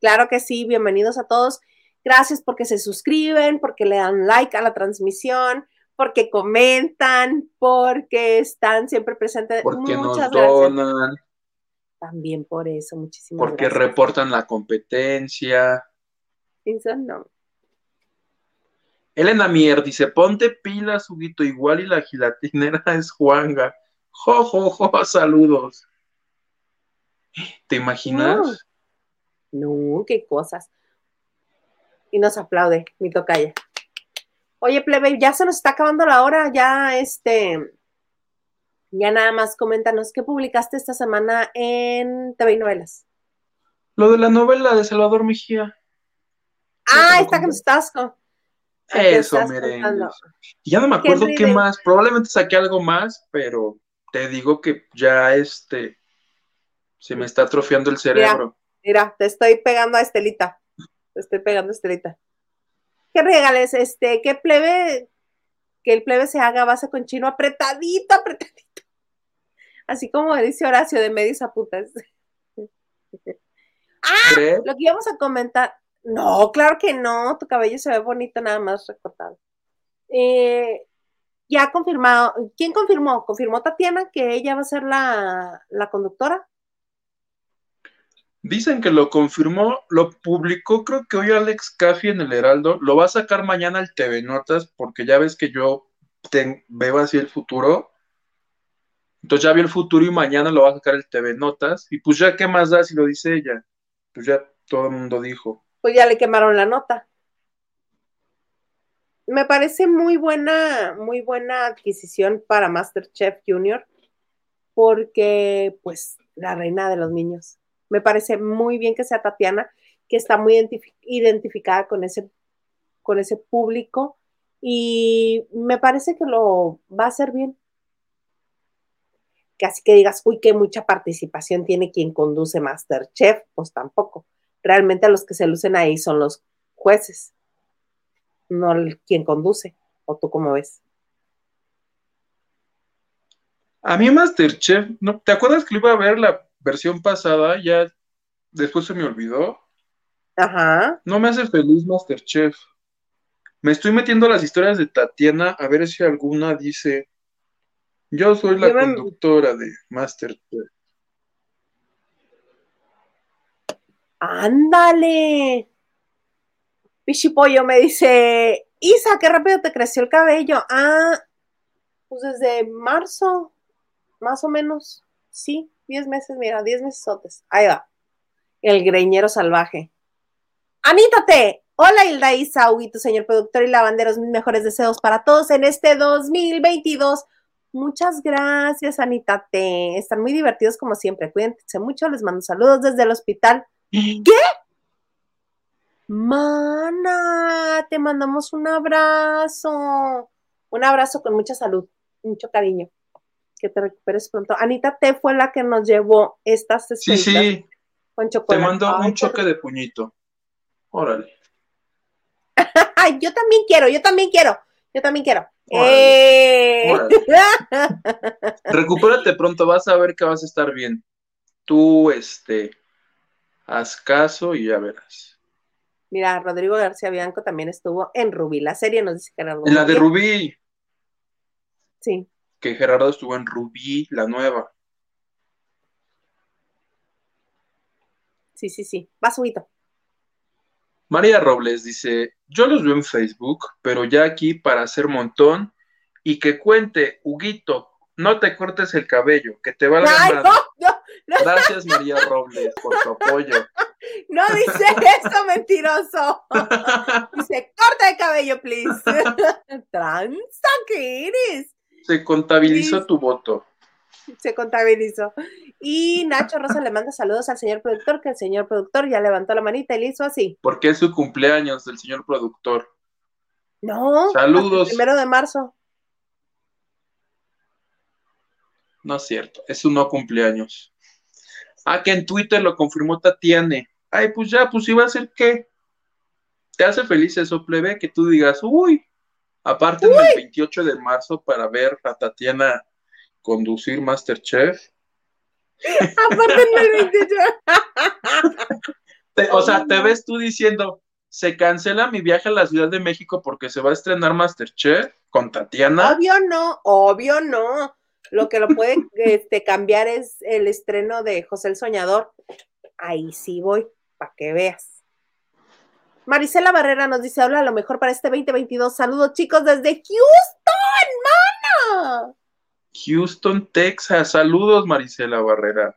Claro que sí, bienvenidos a todos. Gracias porque se suscriben, porque le dan like a la transmisión, porque comentan, porque están siempre presentes. Porque Muchas nos donan. También por eso, muchísimas Porque reportan la competencia. Eso no. Elena Mier dice, ponte pilas, Huguito, igual y la gilatinera es Juanga. Jo, jo, jo, saludos. ¿Te imaginas? No, qué cosas. Y nos aplaude, mi tocaya. Oye, plebe, ya se nos está acabando la hora, ya este, ya nada más coméntanos qué publicaste esta semana en TV y Novelas. Lo de la novela de Salvador Mejía. Ah, está con Tasco. Eso, miren. Ya no me acuerdo qué, más. Probablemente saqué algo más, pero te digo que ya este se me está atrofiando el cerebro. Mira, te estoy pegando a Estelita. Te estoy pegando a Estelita. ¿Qué regales? Este, ¿qué plebe? Que el plebe se haga base con chino apretadito, apretadito. Así como dice Horacio, de medios a putas. ah, lo que íbamos a comentar. No, claro que no, tu cabello se ve bonito, nada más recortado. Eh, ya confirmado, ¿quién confirmó? ¿Confirmó Tatiana que ella va a ser la, la conductora? Dicen que lo confirmó, lo publicó creo que hoy Alex Caffi en el Heraldo, lo va a sacar mañana al TV Notas porque ya ves que yo veo así el futuro entonces ya vio el futuro y mañana lo va a sacar el TV Notas. Y pues ya, ¿qué más da si lo dice ella? Pues ya todo el mundo dijo. Pues ya le quemaron la nota. Me parece muy buena, muy buena adquisición para Masterchef Junior. porque pues la reina de los niños. Me parece muy bien que sea Tatiana, que está muy identificada con ese, con ese público y me parece que lo va a hacer bien. Casi que digas, uy, que mucha participación tiene quien conduce Masterchef, pues tampoco. Realmente los que se lucen ahí son los jueces, no quien conduce. ¿O tú cómo ves? A mí Masterchef, ¿no? ¿te acuerdas que iba a ver la versión pasada? Ya después se me olvidó. Ajá. No me hace feliz Masterchef. Me estoy metiendo las historias de Tatiana a ver si alguna dice, yo soy la conductora de Masterchef. Ándale. Pichipollo me dice, Isa, qué rápido te creció el cabello. Ah, pues desde marzo, más o menos. Sí, 10 meses, mira, 10 meses. Ahí va. El greñero salvaje. Anítate. Hola Hilda Isa, tu señor productor y lavanderos, mis mejores deseos para todos en este 2022. Muchas gracias, Anítate. Están muy divertidos como siempre. Cuídense mucho. Les mando saludos desde el hospital. ¿Qué? Mana, te mandamos un abrazo. Un abrazo con mucha salud, mucho cariño. Que te recuperes pronto. Anita T fue la que nos llevó estas Sí, sí. Con chocolate. Te mando un choque de puñito. Órale. yo también quiero, yo también quiero, yo también quiero. Eh. Recupérate pronto, vas a ver que vas a estar bien. Tú, este, haz caso y ya verás. Mira, Rodrigo García Bianco también estuvo en Rubí. La serie nos dice que era En la de Rubí. Sí. Que Gerardo estuvo en Rubí, la nueva. Sí, sí, sí. Va subito. María Robles dice: Yo los veo en Facebook, pero ya aquí para hacer montón y que cuente, Huguito, no te cortes el cabello, que te va a Gracias, María Robles, por tu apoyo. No dice eso, mentiroso. Dice, corta el cabello, please. Transa, ¿qué eres? Se contabilizó tu voto. Se contabilizó. Y Nacho Rosa le manda saludos al señor productor, que el señor productor ya levantó la manita y le hizo así. Porque es su cumpleaños del señor productor. No. Saludos. primero de marzo. No es cierto, es su no cumpleaños. Ah, que en Twitter lo confirmó Tatiane. Ay, pues ya, pues iba a ser qué. ¿Te hace feliz eso, plebe? Que tú digas, uy, aparte del 28 de marzo para ver a Tatiana conducir Masterchef. aparte del 28. o sea, te ves tú diciendo, se cancela mi viaje a la Ciudad de México porque se va a estrenar Masterchef con Tatiana. Obvio no, obvio no. Lo que lo puede este, cambiar es el estreno de José el Soñador. Ahí sí voy, para que veas. Marisela Barrera nos dice, habla a lo mejor para este 2022. Saludos chicos desde Houston, mana. Houston, Texas. Saludos, Marisela Barrera.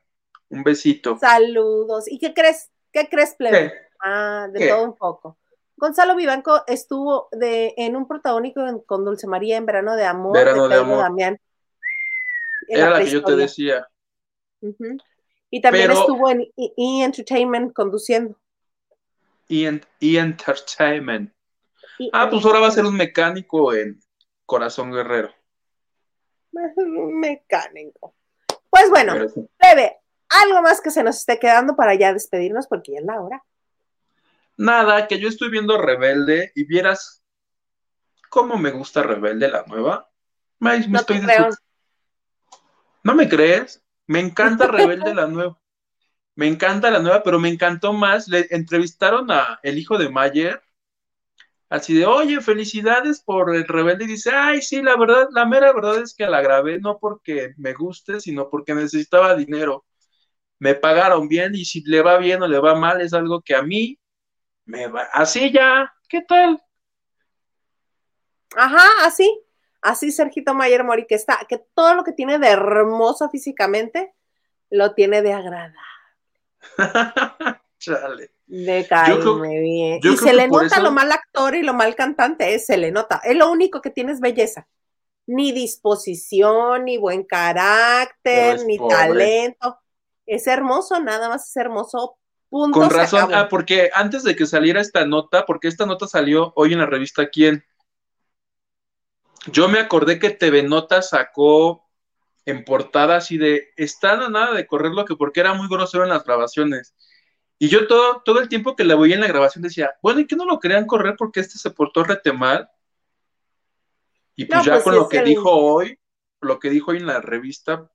Un besito. Saludos. ¿Y qué crees? ¿Qué crees, plebe? Ah, de todo un poco. Gonzalo Vivanco estuvo de, en un protagónico con Dulce María en Verano de Amor. Verano de, Amor. Damián. Era la, que yo te decía. Y también estuvo en E! Entertainment conduciendo. E! Entertainment. ah, pues ahora va a ser un mecánico en Corazón Guerrero. Mecánico. Pues bueno, bebé, algo más que se nos esté quedando para ya despedirnos porque ya es la hora. Nada, que yo estoy viendo Rebelde y vieras cómo me gusta Rebelde la nueva. Me, estoy ¿No me crees? Me encanta Rebelde la nueva. Me encanta la nueva, pero me encantó más. Le entrevistaron a el hijo de Mayer, así de, oye, felicidades por el Rebelde. Y dice, ay, sí, la verdad, la mera verdad es que la grabé no porque me guste, sino porque necesitaba dinero. Me pagaron bien y si le va bien o le va mal es algo que a mí me va. Así ya, ¿qué tal? Ajá, así así Sergito Mayer Mori, que está, que todo lo que tiene de hermoso físicamente, lo tiene de agradable. Chale. De caerme bien. Y se le nota lo mal actor y lo mal cantante, es, se le nota. Es lo único que tiene es belleza. ni disposición, ni buen carácter, ni talento. Es hermoso, nada más es hermoso. Punto, Con razón, ah, porque antes de que saliera esta nota, porque esta nota salió hoy en la revista Quién, yo me acordé que TV Nota sacó en portada así de, está nada de correrlo que porque era muy grosero en las grabaciones. Y yo todo, todo el tiempo que la veía en la grabación decía, bueno, ¿y qué no lo querían correr porque este se portó rete mal? Y pues ya pues con lo que dijo hoy, lo que dijo hoy en la revista,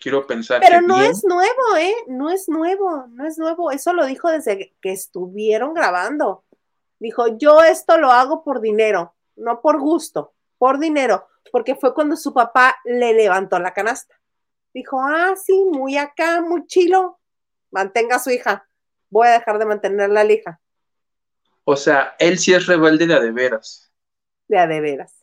quiero pensar. Pero no es nuevo, ¿eh? No es nuevo, no es nuevo. Eso lo dijo desde que estuvieron grabando. Dijo, yo esto lo hago por dinero, no por gusto, por dinero, porque fue cuando su papá le levantó la canasta. Dijo, ah, sí, muy acá, muy chilo, mantenga a su hija, voy a dejar de mantener la hija. O sea, él sí es rebelde de a de veras. De a de veras.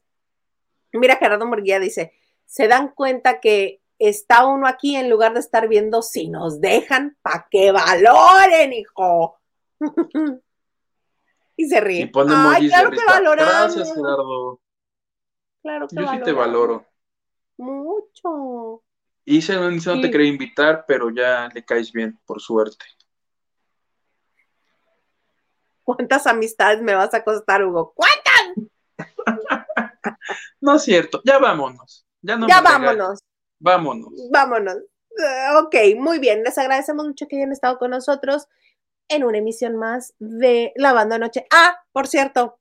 Mira, Gerardo Murguía dice, se dan cuenta que está uno aquí en lugar de estar viendo si nos dejan, para que valoren, hijo. y se ríe. Ay, claro que valoramos. Gracias, Gerardo. Claro que Yo sí te valoro. Mucho. Y se no te quería invitar, pero ya le caes bien, por suerte. ¿Cuántas amistades me vas a costar, Hugo? ¿Cuántas? no es cierto, ya vámonos. Ya, no ya vámonos. Vámonos. Vámonos. Uh, ok, muy bien. Les agradecemos mucho que hayan estado con nosotros en una emisión más de La Banda Noche. Ah, por cierto,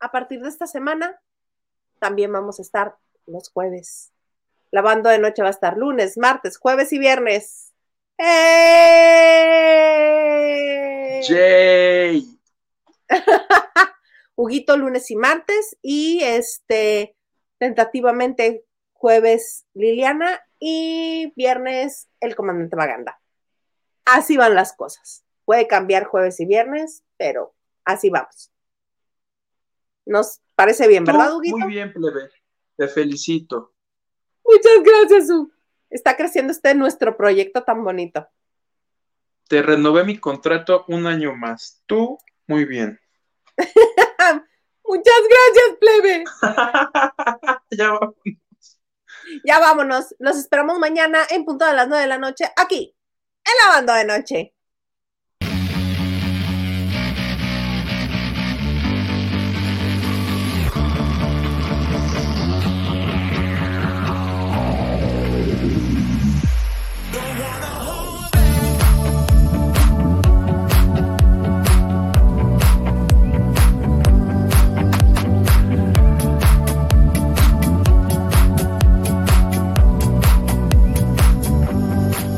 a partir de esta semana también vamos a estar los jueves la banda de noche va a estar lunes, martes, jueves y viernes. ¡Eh! ¡Yay! Huguito lunes y martes y este tentativamente jueves Liliana y viernes el comandante Maganda. Así van las cosas. Puede cambiar jueves y viernes, pero así vamos. Nos parece bien, ¿verdad, Huguito? Muy bien, plebe. Te felicito. Muchas gracias, Su. Está creciendo este nuestro proyecto tan bonito. Te renové mi contrato un año más. Tú, muy bien. Muchas gracias, plebe. ya vámonos. Ya vámonos. Los esperamos mañana en punto de las nueve de la noche aquí, en la banda de noche.